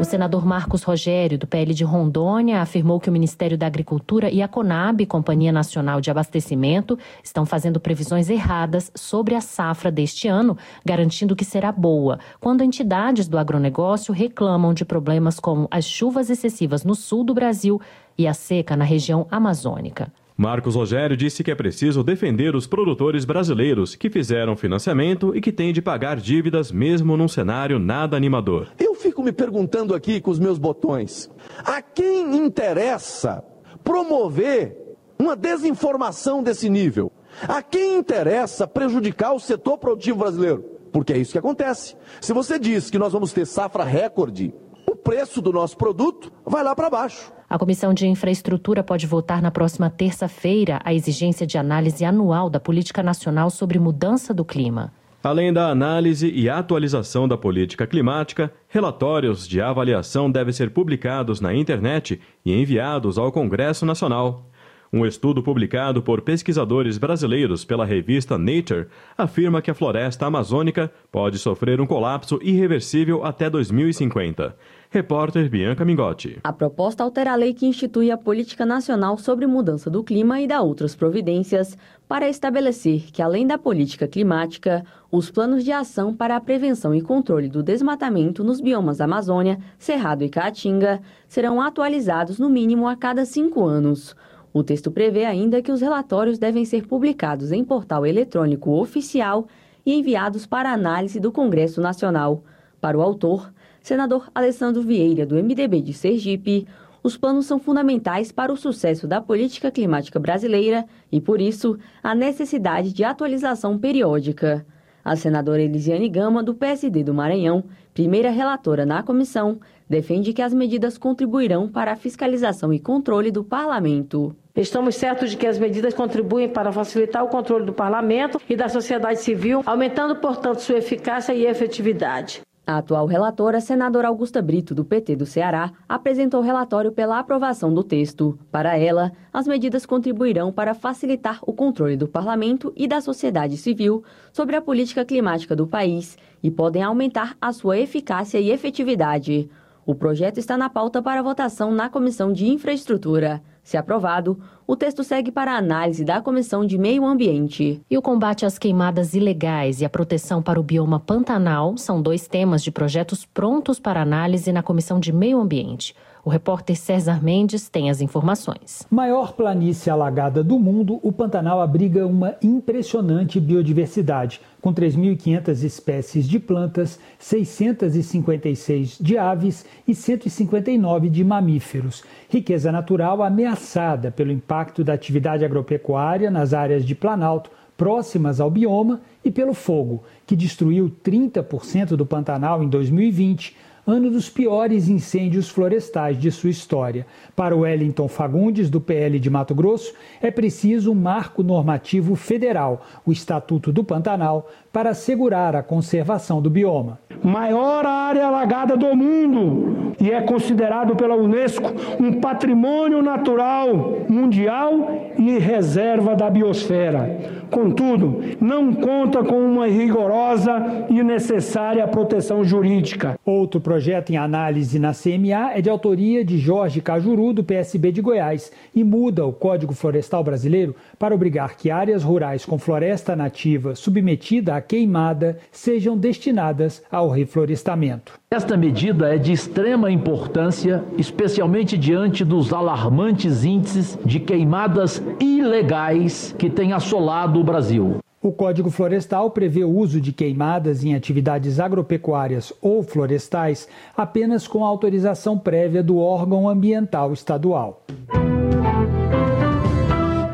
O senador Marcos Rogério, do PL de Rondônia, afirmou que o Ministério da Agricultura e a Conab, Companhia Nacional de Abastecimento, estão fazendo previsões erradas sobre a safra deste ano, garantindo que será boa, quando entidades do agronegócio reclamam de problemas como as chuvas excessivas no sul do Brasil e a seca na região amazônica. Marcos Rogério disse que é preciso defender os produtores brasileiros que fizeram financiamento e que têm de pagar dívidas mesmo num cenário nada animador. Eu fico me perguntando aqui com os meus botões: a quem interessa promover uma desinformação desse nível? A quem interessa prejudicar o setor produtivo brasileiro? Porque é isso que acontece. Se você diz que nós vamos ter safra recorde, o preço do nosso produto vai lá para baixo. A Comissão de Infraestrutura pode votar na próxima terça-feira a exigência de análise anual da Política Nacional sobre Mudança do Clima. Além da análise e atualização da política climática, relatórios de avaliação devem ser publicados na internet e enviados ao Congresso Nacional. Um estudo publicado por pesquisadores brasileiros pela revista Nature afirma que a floresta amazônica pode sofrer um colapso irreversível até 2050. Repórter Bianca Mingotti. A proposta altera a lei que institui a Política Nacional sobre Mudança do Clima e dá outras providências para estabelecer que, além da política climática, os planos de ação para a prevenção e controle do desmatamento nos biomas Amazônia, Cerrado e Caatinga serão atualizados no mínimo a cada cinco anos. O texto prevê ainda que os relatórios devem ser publicados em portal eletrônico oficial e enviados para análise do Congresso Nacional. Para o autor, senador Alessandro Vieira, do MDB de Sergipe, os planos são fundamentais para o sucesso da política climática brasileira e, por isso, a necessidade de atualização periódica. A senadora Elisiane Gama, do PSD do Maranhão, primeira relatora na comissão, defende que as medidas contribuirão para a fiscalização e controle do parlamento. Estamos certos de que as medidas contribuem para facilitar o controle do parlamento e da sociedade civil, aumentando, portanto, sua eficácia e efetividade. A atual relatora, senadora Augusta Brito, do PT do Ceará, apresentou o relatório pela aprovação do texto. Para ela, as medidas contribuirão para facilitar o controle do parlamento e da sociedade civil sobre a política climática do país e podem aumentar a sua eficácia e efetividade. O projeto está na pauta para votação na Comissão de Infraestrutura. Se aprovado, o texto segue para a análise da Comissão de Meio Ambiente. E o combate às queimadas ilegais e a proteção para o bioma Pantanal são dois temas de projetos prontos para análise na Comissão de Meio Ambiente. O repórter César Mendes tem as informações. Maior planície alagada do mundo, o Pantanal abriga uma impressionante biodiversidade, com 3.500 espécies de plantas, 656 de aves e 159 de mamíferos. Riqueza natural ameaçada pelo impacto da atividade agropecuária nas áreas de Planalto, próximas ao bioma, e pelo fogo, que destruiu 30% do Pantanal em 2020 ano dos piores incêndios florestais de sua história. Para Wellington Fagundes, do PL de Mato Grosso, é preciso um marco normativo federal, o Estatuto do Pantanal, para assegurar a conservação do bioma. Maior área alagada do mundo e é considerado pela Unesco um patrimônio natural mundial e reserva da biosfera. Contudo, não conta com uma rigorosa e necessária proteção jurídica. Outro projeto em análise na CMA é de autoria de Jorge Cajuru, do PSB de Goiás, e muda o Código Florestal Brasileiro para obrigar que áreas rurais com floresta nativa submetida à queimada sejam destinadas ao reflorestamento. Esta medida é de extrema importância, especialmente diante dos alarmantes índices de queimadas ilegais que têm assolado o Brasil. O Código Florestal prevê o uso de queimadas em atividades agropecuárias ou florestais apenas com autorização prévia do órgão ambiental estadual.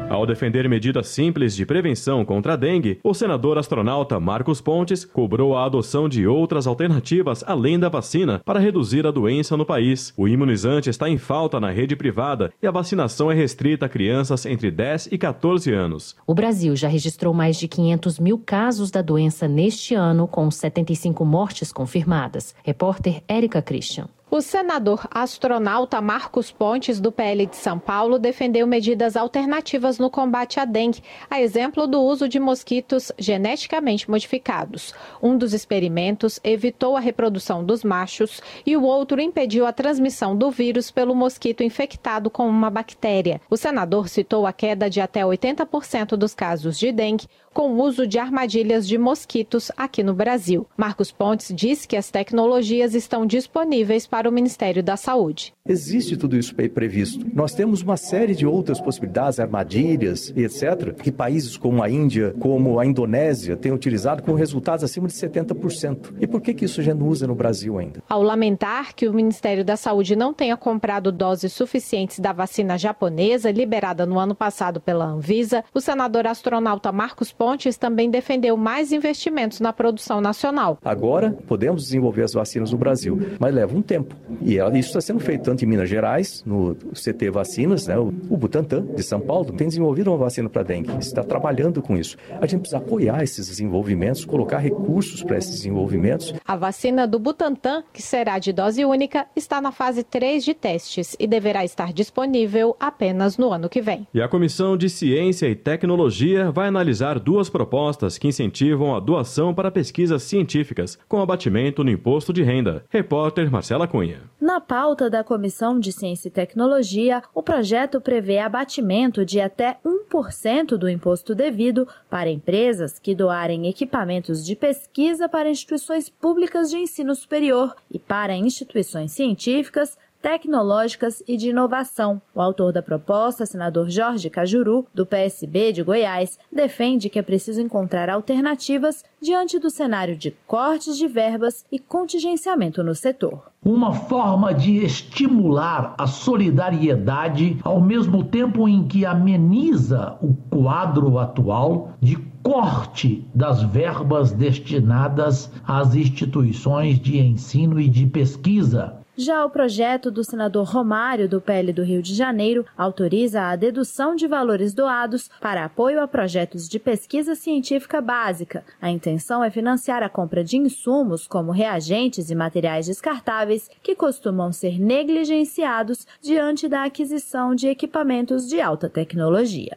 Ao defender medidas simples de prevenção contra a dengue, o senador astronauta Marcos Pontes cobrou a adoção de outras alternativas além da vacina para reduzir a doença no país. O imunizante está em falta na rede privada e a vacinação é restrita a crianças entre 10 e 14 anos. O Brasil já registrou mais de 500 mil casos da doença neste ano, com 75 mortes confirmadas. Repórter Érica Christian. O senador astronauta Marcos Pontes, do PL de São Paulo, defendeu medidas alternativas no combate à dengue, a exemplo do uso de mosquitos geneticamente modificados. Um dos experimentos evitou a reprodução dos machos e o outro impediu a transmissão do vírus pelo mosquito infectado com uma bactéria. O senador citou a queda de até 80% dos casos de dengue com o uso de armadilhas de mosquitos aqui no Brasil. Marcos Pontes disse que as tecnologias estão disponíveis para o Ministério da Saúde. Existe tudo isso previsto. Nós temos uma série de outras possibilidades, armadilhas e etc., que países como a Índia, como a Indonésia, têm utilizado com resultados acima de 70%. E por que, que isso já não usa no Brasil ainda? Ao lamentar que o Ministério da Saúde não tenha comprado doses suficientes da vacina japonesa, liberada no ano passado pela Anvisa, o senador astronauta Marcos Pontes também defendeu mais investimentos na produção nacional. Agora, podemos desenvolver as vacinas no Brasil, mas leva um tempo. E isso está sendo feito tanto em Minas Gerais, no CT Vacinas, né? o Butantan, de São Paulo, tem desenvolvido uma vacina para dengue, está trabalhando com isso. A gente precisa apoiar esses desenvolvimentos, colocar recursos para esses desenvolvimentos. A vacina do Butantan, que será de dose única, está na fase 3 de testes e deverá estar disponível apenas no ano que vem. E a Comissão de Ciência e Tecnologia vai analisar duas propostas que incentivam a doação para pesquisas científicas, com abatimento no imposto de renda. Repórter Marcela Cunha. Na pauta da Comissão de Ciência e Tecnologia, o projeto prevê abatimento de até 1% do imposto devido para empresas que doarem equipamentos de pesquisa para instituições públicas de ensino superior e para instituições científicas tecnológicas e de inovação. O autor da proposta, senador Jorge Cajuru, do PSB de Goiás, defende que é preciso encontrar alternativas diante do cenário de cortes de verbas e contingenciamento no setor. Uma forma de estimular a solidariedade ao mesmo tempo em que ameniza o quadro atual de corte das verbas destinadas às instituições de ensino e de pesquisa. Já o projeto do senador Romário, do PL do Rio de Janeiro, autoriza a dedução de valores doados para apoio a projetos de pesquisa científica básica. A intenção é financiar a compra de insumos, como reagentes e materiais descartáveis, que costumam ser negligenciados diante da aquisição de equipamentos de alta tecnologia.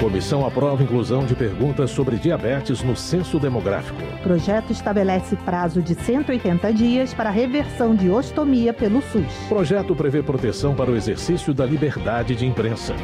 Comissão aprova inclusão de perguntas sobre diabetes no censo demográfico. Projeto estabelece prazo de 180 dias para reversão de ostomia pelo SUS. Projeto prevê proteção para o exercício da liberdade de imprensa.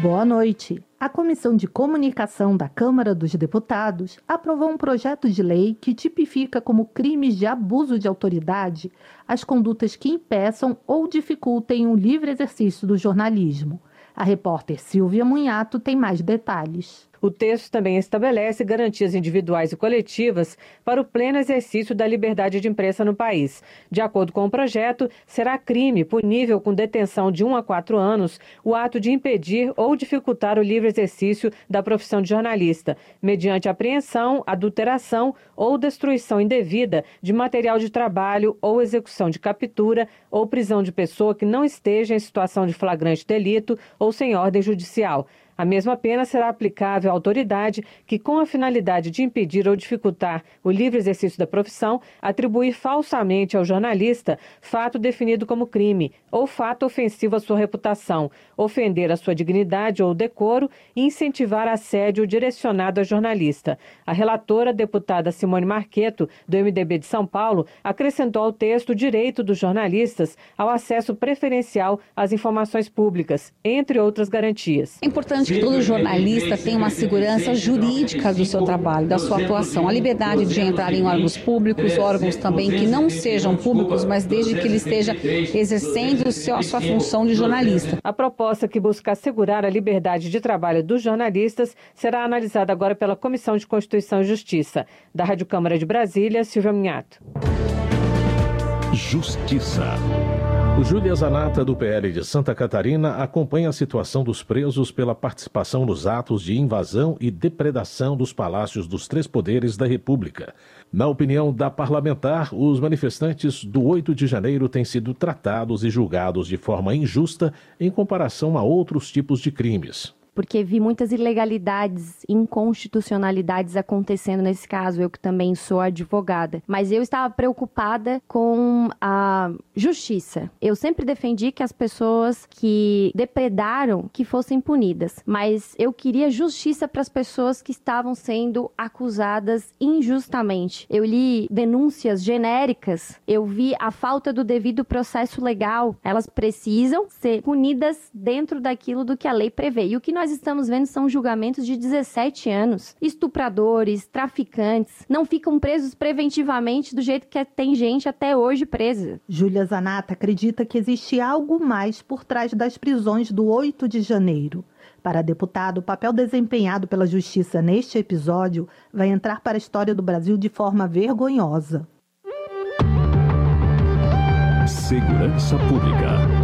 Boa noite. A Comissão de Comunicação da Câmara dos Deputados aprovou um projeto de lei que tipifica como crimes de abuso de autoridade as condutas que impeçam ou dificultem o livre exercício do jornalismo. A repórter Silvia Munhato tem mais detalhes. O texto também estabelece garantias individuais e coletivas para o pleno exercício da liberdade de imprensa no país. De acordo com o projeto, será crime punível com detenção de 1 a 4 anos o ato de impedir ou dificultar o livre exercício da profissão de jornalista, mediante apreensão, adulteração ou destruição indevida de material de trabalho ou execução de captura ou prisão de pessoa que não esteja em situação de flagrante delito ou sem ordem judicial. A mesma pena será aplicável à autoridade que, com a finalidade de impedir ou dificultar o livre exercício da profissão, atribuir falsamente ao jornalista fato definido como crime ou fato ofensivo à sua reputação, ofender a sua dignidade ou decoro e incentivar assédio direcionado a jornalista. A relatora, deputada Simone Marqueto, do MDB de São Paulo, acrescentou ao texto o direito dos jornalistas ao acesso preferencial às informações públicas, entre outras garantias. É importante que todo jornalista tenha uma segurança jurídica do seu trabalho, da sua atuação, a liberdade de entrar em órgãos públicos, órgãos também que não sejam públicos, mas desde que ele esteja exercendo a sua função de jornalista. A proposta que busca assegurar a liberdade de trabalho dos jornalistas será analisada agora pela Comissão de Constituição e Justiça. Da Rádio Câmara de Brasília, Silvia Minhato. Justiça. O Júlia Zanata, do PL de Santa Catarina, acompanha a situação dos presos pela participação nos atos de invasão e depredação dos palácios dos três poderes da República. Na opinião da parlamentar, os manifestantes do 8 de janeiro têm sido tratados e julgados de forma injusta em comparação a outros tipos de crimes porque vi muitas ilegalidades, inconstitucionalidades acontecendo nesse caso, eu que também sou advogada. Mas eu estava preocupada com a justiça. Eu sempre defendi que as pessoas que depredaram que fossem punidas, mas eu queria justiça para as pessoas que estavam sendo acusadas injustamente. Eu li denúncias genéricas, eu vi a falta do devido processo legal. Elas precisam ser punidas dentro daquilo do que a lei prevê. E o que nós nós estamos vendo são julgamentos de 17 anos. Estupradores, traficantes, não ficam presos preventivamente do jeito que tem gente até hoje presa. Júlia Zanata acredita que existe algo mais por trás das prisões do 8 de janeiro. Para a deputada, o papel desempenhado pela justiça neste episódio vai entrar para a história do Brasil de forma vergonhosa. Segurança Pública.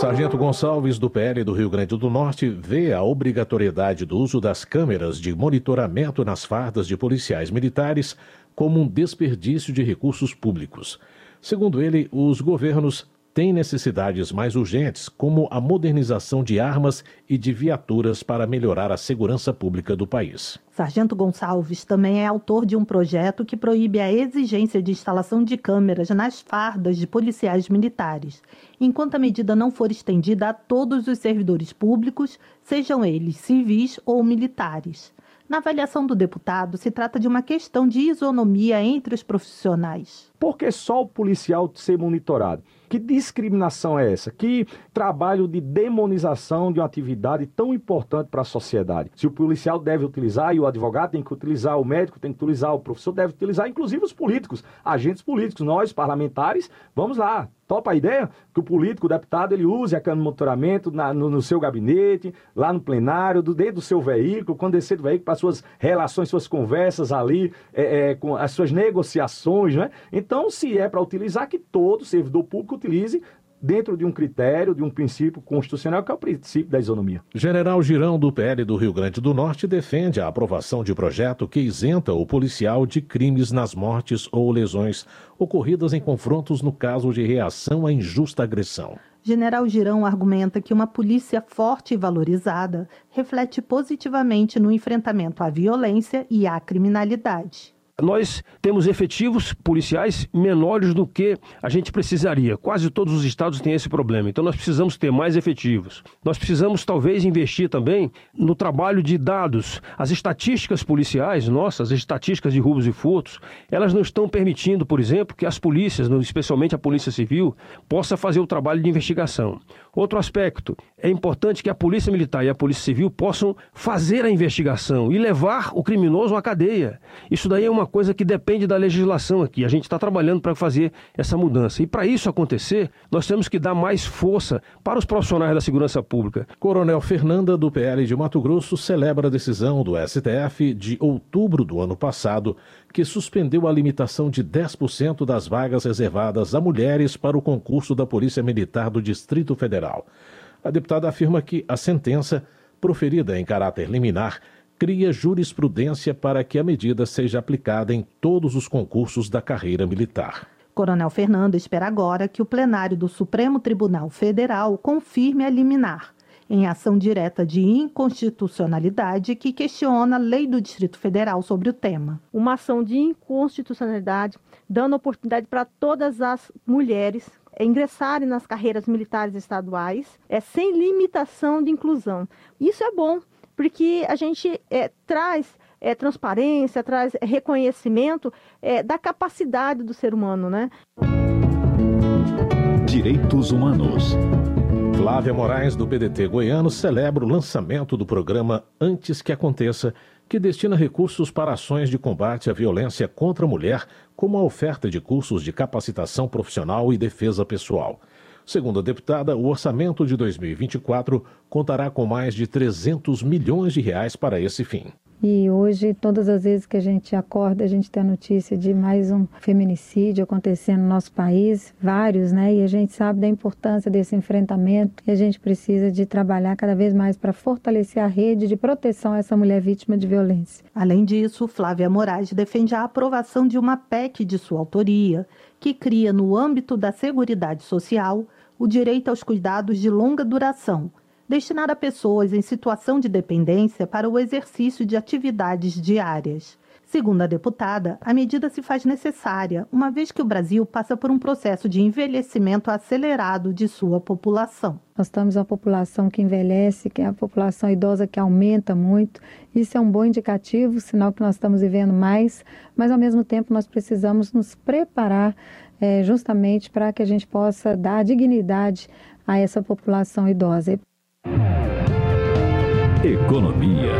Sargento Gonçalves, do PL do Rio Grande do Norte, vê a obrigatoriedade do uso das câmeras de monitoramento nas fardas de policiais militares como um desperdício de recursos públicos. Segundo ele, os governos tem necessidades mais urgentes, como a modernização de armas e de viaturas para melhorar a segurança pública do país. Sargento Gonçalves também é autor de um projeto que proíbe a exigência de instalação de câmeras nas fardas de policiais militares, enquanto a medida não for estendida a todos os servidores públicos, sejam eles civis ou militares. Na avaliação do deputado, se trata de uma questão de isonomia entre os profissionais. Por que só o policial ser monitorado? Que discriminação é essa? Que trabalho de demonização de uma atividade tão importante para a sociedade? Se o policial deve utilizar e o advogado tem que utilizar, o médico tem que utilizar, o professor deve utilizar, inclusive os políticos, agentes políticos, nós parlamentares, vamos lá, Topa a ideia que o político, o deputado, ele use a câmera de monitoramento na, no, no, seu gabinete, lá no plenário, do, dentro do seu veículo, quando descer do veículo, para suas relações, suas conversas ali, é, é, com as suas negociações, né? Então, se é para utilizar, que todo servidor público utilize dentro de um critério, de um princípio constitucional, que é o princípio da isonomia. General Girão, do PL do Rio Grande do Norte, defende a aprovação de projeto que isenta o policial de crimes nas mortes ou lesões ocorridas em confrontos no caso de reação à injusta agressão. General Girão argumenta que uma polícia forte e valorizada reflete positivamente no enfrentamento à violência e à criminalidade nós temos efetivos policiais menores do que a gente precisaria. Quase todos os estados têm esse problema. Então nós precisamos ter mais efetivos. Nós precisamos talvez investir também no trabalho de dados. As estatísticas policiais, nossas, as estatísticas de roubos e furtos, elas não estão permitindo, por exemplo, que as polícias, especialmente a Polícia Civil, possa fazer o trabalho de investigação. Outro aspecto, é importante que a Polícia Militar e a Polícia Civil possam fazer a investigação e levar o criminoso à cadeia. Isso daí é uma coisa que depende da legislação aqui. A gente está trabalhando para fazer essa mudança. E para isso acontecer, nós temos que dar mais força para os profissionais da segurança pública. Coronel Fernanda, do PL de Mato Grosso, celebra a decisão do STF de outubro do ano passado, que suspendeu a limitação de 10% das vagas reservadas a mulheres para o concurso da Polícia Militar do Distrito Federal. A deputada afirma que a sentença, proferida em caráter liminar, cria jurisprudência para que a medida seja aplicada em todos os concursos da carreira militar. Coronel Fernando espera agora que o plenário do Supremo Tribunal Federal confirme a liminar, em ação direta de inconstitucionalidade que questiona a lei do Distrito Federal sobre o tema. Uma ação de inconstitucionalidade dando oportunidade para todas as mulheres ingressarem nas carreiras militares estaduais, é sem limitação de inclusão. Isso é bom, porque a gente é, traz é, transparência, traz reconhecimento é, da capacidade do ser humano, né? Direitos Humanos. Flávia Moraes, do PDT goiano, celebra o lançamento do programa Antes que Aconteça, que destina recursos para ações de combate à violência contra a mulher, como a oferta de cursos de capacitação profissional e defesa pessoal. Segundo a deputada, o orçamento de 2024 contará com mais de 300 milhões de reais para esse fim. E hoje, todas as vezes que a gente acorda, a gente tem a notícia de mais um feminicídio acontecendo no nosso país, vários, né? E a gente sabe da importância desse enfrentamento e a gente precisa de trabalhar cada vez mais para fortalecer a rede de proteção a essa mulher vítima de violência. Além disso, Flávia Moraes defende a aprovação de uma PEC de sua autoria, que cria, no âmbito da Seguridade Social, o direito aos cuidados de longa duração, destinado a pessoas em situação de dependência para o exercício de atividades diárias. Segundo a deputada, a medida se faz necessária, uma vez que o Brasil passa por um processo de envelhecimento acelerado de sua população. Nós temos uma população que envelhece, que é a população idosa que aumenta muito. Isso é um bom indicativo, sinal que nós estamos vivendo mais, mas ao mesmo tempo nós precisamos nos preparar é, justamente para que a gente possa dar dignidade a essa população idosa. Economia.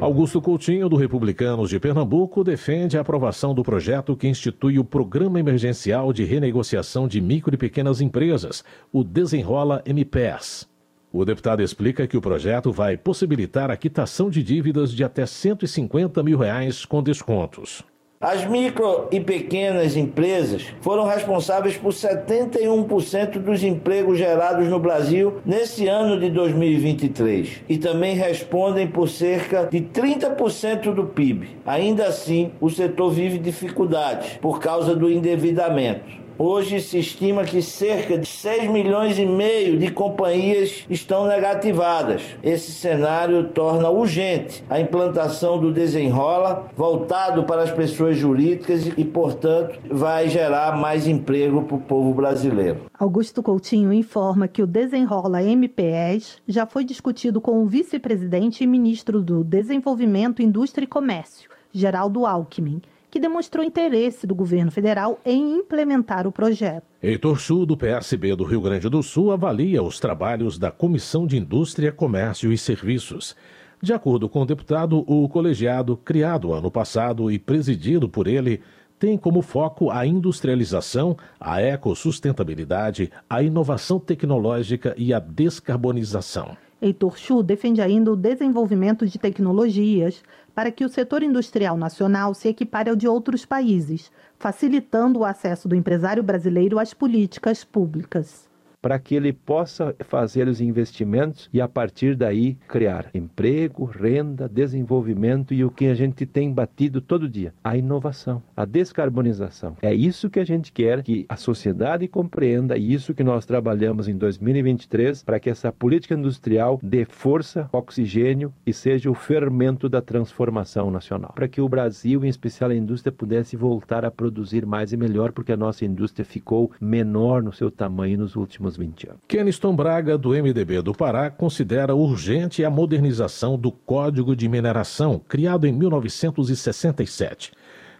Augusto Coutinho, do Republicanos de Pernambuco, defende a aprovação do projeto que institui o Programa Emergencial de Renegociação de Micro e Pequenas Empresas, o Desenrola MPES. O deputado explica que o projeto vai possibilitar a quitação de dívidas de até 150 mil reais com descontos. As micro e pequenas empresas foram responsáveis por 71% dos empregos gerados no Brasil nesse ano de 2023 e também respondem por cerca de 30% do PIB. Ainda assim, o setor vive dificuldades por causa do endividamento. Hoje se estima que cerca de 6 milhões e meio de companhias estão negativadas. Esse cenário torna urgente a implantação do desenrola voltado para as pessoas jurídicas e, portanto, vai gerar mais emprego para o povo brasileiro. Augusto Coutinho informa que o Desenrola MPS já foi discutido com o vice-presidente e ministro do Desenvolvimento, Indústria e Comércio, Geraldo Alckmin, que demonstrou interesse do governo federal em implementar o projeto. Heitor Chu, do PSB do Rio Grande do Sul, avalia os trabalhos da Comissão de Indústria, Comércio e Serviços. De acordo com o deputado, o colegiado, criado ano passado e presidido por ele, tem como foco a industrialização, a ecossustentabilidade, a inovação tecnológica e a descarbonização. Heitor Chu defende ainda o desenvolvimento de tecnologias para que o setor industrial nacional se equipare ao de outros países, facilitando o acesso do empresário brasileiro às políticas públicas para que ele possa fazer os investimentos e a partir daí criar emprego, renda, desenvolvimento e o que a gente tem batido todo dia, a inovação, a descarbonização. É isso que a gente quer que a sociedade compreenda e isso que nós trabalhamos em 2023 para que essa política industrial dê força, oxigênio e seja o fermento da transformação nacional, para que o Brasil, em especial a indústria, pudesse voltar a produzir mais e melhor, porque a nossa indústria ficou menor no seu tamanho nos últimos últimos 20 anos. Keniston Braga, do MDB do Pará, considera urgente a modernização do Código de Mineração, criado em 1967.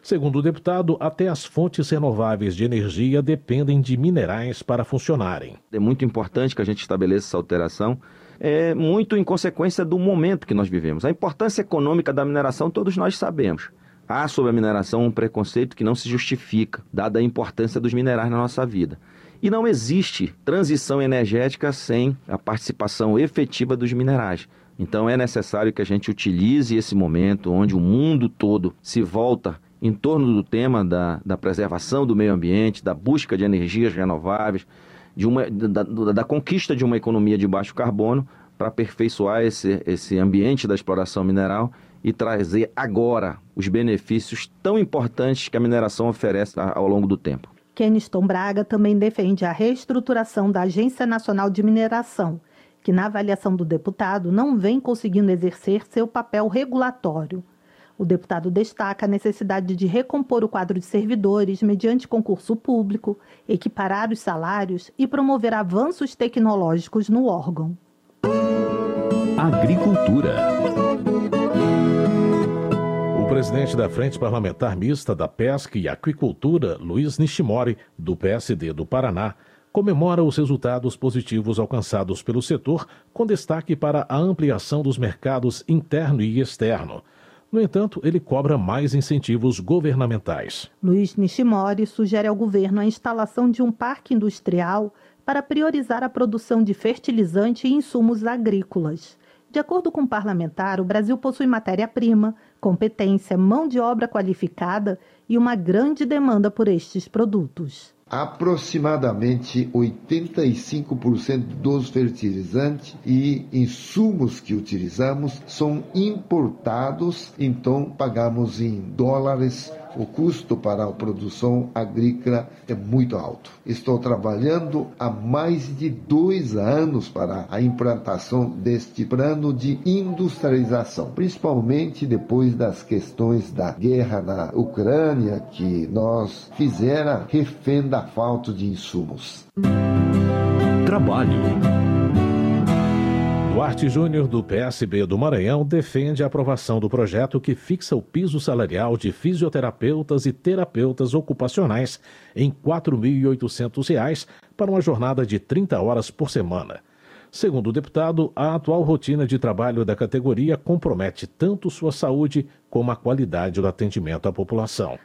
Segundo o deputado, até as fontes renováveis de energia dependem de minerais para funcionarem. É muito importante que a gente estabeleça essa alteração é muito em consequência do momento que nós vivemos. A importância econômica da mineração todos nós sabemos. Há sobre a mineração um preconceito que não se justifica, dada a importância dos minerais na nossa vida. E não existe transição energética sem a participação efetiva dos minerais. Então é necessário que a gente utilize esse momento onde o mundo todo se volta em torno do tema da, da preservação do meio ambiente, da busca de energias renováveis, de uma, da, da conquista de uma economia de baixo carbono, para aperfeiçoar esse, esse ambiente da exploração mineral e trazer agora os benefícios tão importantes que a mineração oferece ao longo do tempo. Keniston Braga também defende a reestruturação da Agência Nacional de Mineração, que, na avaliação do deputado, não vem conseguindo exercer seu papel regulatório. O deputado destaca a necessidade de recompor o quadro de servidores mediante concurso público, equiparar os salários e promover avanços tecnológicos no órgão. Agricultura presidente da Frente Parlamentar Mista da Pesca e Aquicultura, Luiz Nishimori, do PSD do Paraná, comemora os resultados positivos alcançados pelo setor, com destaque para a ampliação dos mercados interno e externo. No entanto, ele cobra mais incentivos governamentais. Luiz Nishimori sugere ao governo a instalação de um parque industrial para priorizar a produção de fertilizante e insumos agrícolas. De acordo com o parlamentar, o Brasil possui matéria-prima, competência, mão de obra qualificada e uma grande demanda por estes produtos. Aproximadamente 85% dos fertilizantes e insumos que utilizamos são importados, então pagamos em dólares o custo para a produção agrícola é muito alto. Estou trabalhando há mais de dois anos para a implantação deste plano de industrialização, principalmente depois das questões da guerra na Ucrânia, que nós fizera refém da falta de insumos. Trabalho. Duarte Júnior, do PSB do Maranhão, defende a aprovação do projeto que fixa o piso salarial de fisioterapeutas e terapeutas ocupacionais em R$ 4.800 para uma jornada de 30 horas por semana. Segundo o deputado, a atual rotina de trabalho da categoria compromete tanto sua saúde como a qualidade do atendimento à população.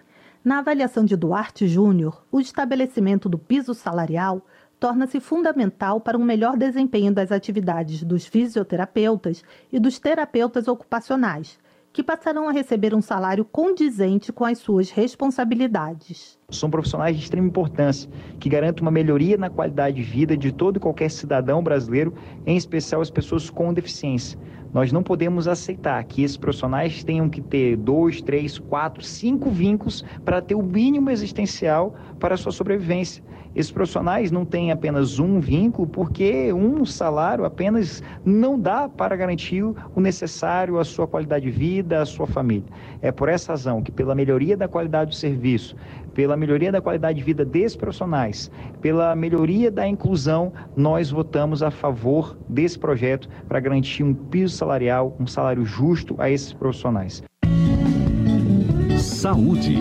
Na avaliação de Duarte Júnior, o estabelecimento do piso salarial torna-se fundamental para um melhor desempenho das atividades dos fisioterapeutas e dos terapeutas ocupacionais, que passarão a receber um salário condizente com as suas responsabilidades. São profissionais de extrema importância, que garantem uma melhoria na qualidade de vida de todo e qualquer cidadão brasileiro, em especial as pessoas com deficiência Nós não podemos aceitar que esses profissionais tenham que ter dois, três, quatro, cinco vínculos para ter o mínimo existencial para a sua sobrevivência. Esses profissionais não têm apenas um vínculo, porque um salário apenas não dá para garantir o necessário à sua qualidade de vida, à sua família. É por essa razão que, pela melhoria da qualidade do serviço, pela melhoria da qualidade de vida desses profissionais, pela melhoria da inclusão, nós votamos a favor desse projeto para garantir um piso salarial, um salário justo a esses profissionais. Saúde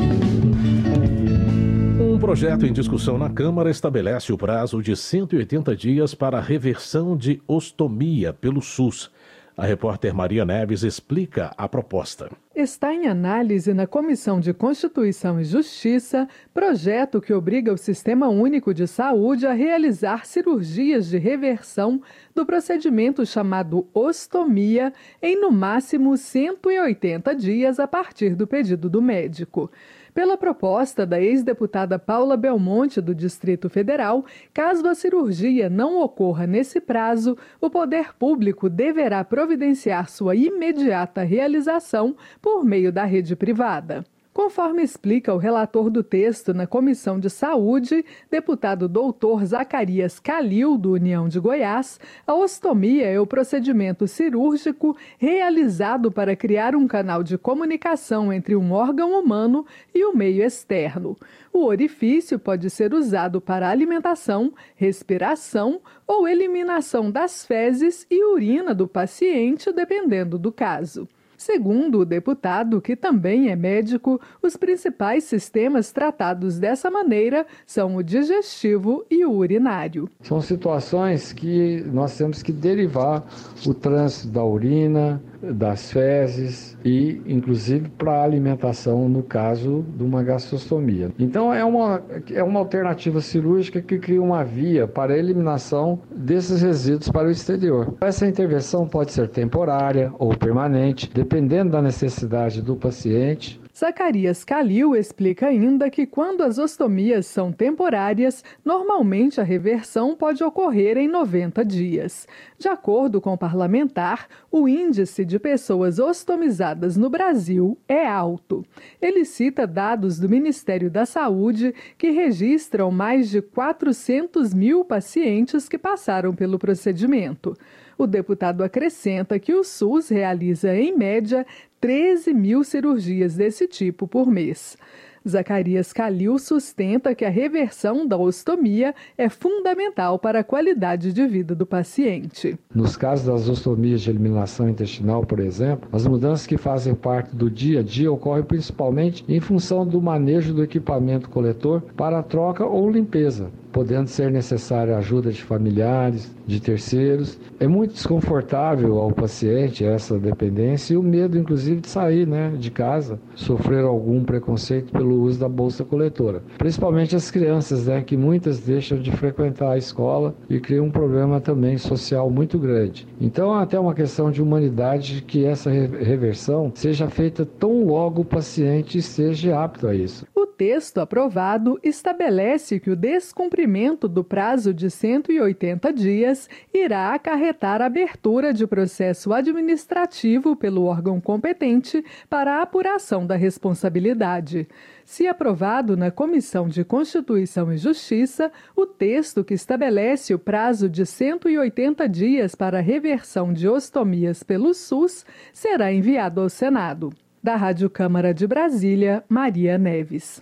projeto em discussão na Câmara estabelece o prazo de 180 dias para a reversão de ostomia pelo SUS. A repórter Maria Neves explica a proposta. Está em análise na Comissão de Constituição e Justiça projeto que obriga o Sistema Único de Saúde a realizar cirurgias de reversão do procedimento chamado ostomia em no máximo 180 dias a partir do pedido do médico. Pela proposta da ex-deputada Paula Belmonte, do Distrito Federal, caso a cirurgia não ocorra nesse prazo, o poder público deverá providenciar sua imediata realização por meio da rede privada. Conforme explica o relator do texto na Comissão de Saúde, deputado doutor Zacarias Calil, do União de Goiás, a ostomia é o procedimento cirúrgico realizado para criar um canal de comunicação entre um órgão humano e o meio externo. O orifício pode ser usado para alimentação, respiração ou eliminação das fezes e urina do paciente, dependendo do caso. Segundo o deputado, que também é médico, os principais sistemas tratados dessa maneira são o digestivo e o urinário. São situações que nós temos que derivar o trânsito da urina, das fezes e, inclusive, para alimentação no caso de uma gastrostomia. Então, é uma, é uma alternativa cirúrgica que cria uma via para a eliminação desses resíduos para o exterior. Essa intervenção pode ser temporária ou permanente, dependendo da necessidade do paciente Zacarias Calil explica ainda que quando as ostomias são temporárias, normalmente a reversão pode ocorrer em 90 dias. De acordo com o parlamentar, o índice de pessoas ostomizadas no Brasil é alto. Ele cita dados do Ministério da Saúde que registram mais de 400 mil pacientes que passaram pelo procedimento. O deputado acrescenta que o SUS realiza, em média, 13 mil cirurgias desse tipo por mês. Zacarias Calil sustenta que a reversão da ostomia é fundamental para a qualidade de vida do paciente. Nos casos das ostomias de eliminação intestinal, por exemplo, as mudanças que fazem parte do dia a dia ocorrem principalmente em função do manejo do equipamento coletor para troca ou limpeza podendo ser necessária ajuda de familiares, de terceiros. É muito desconfortável ao paciente essa dependência e o medo, inclusive, de sair né, de casa, sofrer algum preconceito pelo uso da bolsa coletora. Principalmente as crianças, né, que muitas deixam de frequentar a escola e criam um problema também social muito grande. Então, é até uma questão de humanidade que essa reversão seja feita tão logo o paciente esteja apto a isso. O texto aprovado estabelece que o descumprimento do prazo de 180 dias irá acarretar abertura de processo administrativo pelo órgão competente para a apuração da responsabilidade. Se aprovado na Comissão de Constituição e Justiça, o texto que estabelece o prazo de 180 dias para reversão de ostomias pelo SUS será enviado ao Senado. Da Rádio Câmara de Brasília, Maria Neves.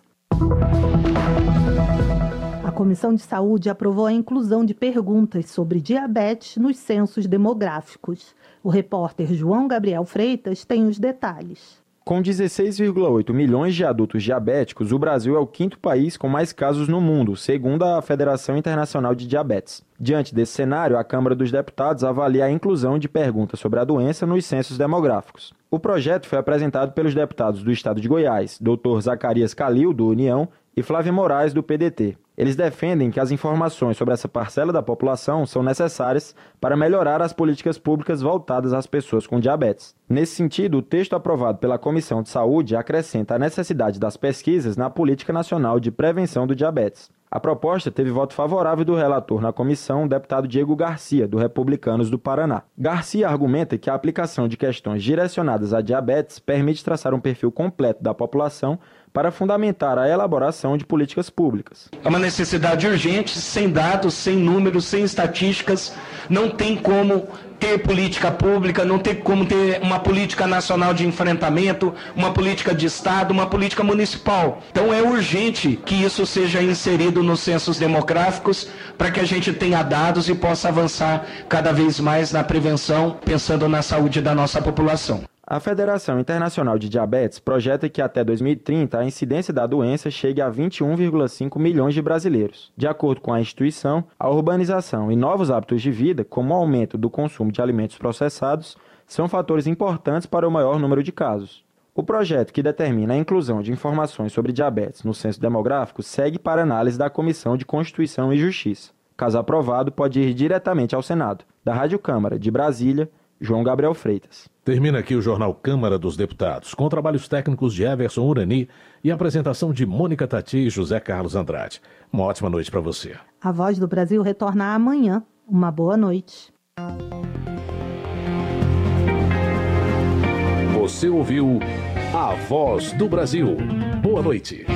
A Comissão de Saúde aprovou a inclusão de perguntas sobre diabetes nos censos demográficos. O repórter João Gabriel Freitas tem os detalhes. Com 16,8 milhões de adultos diabéticos, o Brasil é o quinto país com mais casos no mundo, segundo a Federação Internacional de Diabetes. Diante desse cenário, a Câmara dos Deputados avalia a inclusão de perguntas sobre a doença nos censos demográficos. O projeto foi apresentado pelos deputados do Estado de Goiás, Dr. Zacarias Calil, do União, e Flávio Moraes, do PDT. Eles defendem que as informações sobre essa parcela da população são necessárias para melhorar as políticas públicas voltadas às pessoas com diabetes. Nesse sentido, o texto aprovado pela Comissão de Saúde acrescenta a necessidade das pesquisas na Política Nacional de Prevenção do Diabetes. A proposta teve voto favorável do relator na comissão, o deputado Diego Garcia, do Republicanos do Paraná. Garcia argumenta que a aplicação de questões direcionadas à diabetes permite traçar um perfil completo da população para fundamentar a elaboração de políticas públicas. É uma necessidade urgente, sem dados, sem números, sem estatísticas, não tem como ter política pública, não tem como ter uma política nacional de enfrentamento, uma política de Estado, uma política municipal. Então é urgente que isso seja inserido nos censos demográficos para que a gente tenha dados e possa avançar cada vez mais na prevenção, pensando na saúde da nossa população. A Federação Internacional de Diabetes projeta que até 2030 a incidência da doença chegue a 21,5 milhões de brasileiros. De acordo com a instituição, a urbanização e novos hábitos de vida, como o aumento do consumo de alimentos processados, são fatores importantes para o maior número de casos. O projeto que determina a inclusão de informações sobre diabetes no censo demográfico segue para análise da Comissão de Constituição e Justiça. Caso aprovado, pode ir diretamente ao Senado. Da Rádio Câmara de Brasília, João Gabriel Freitas. Termina aqui o Jornal Câmara dos Deputados, com trabalhos técnicos de Everson Urani e apresentação de Mônica Tati e José Carlos Andrade. Uma ótima noite para você. A Voz do Brasil retorna amanhã. Uma boa noite. Você ouviu A Voz do Brasil. Boa noite.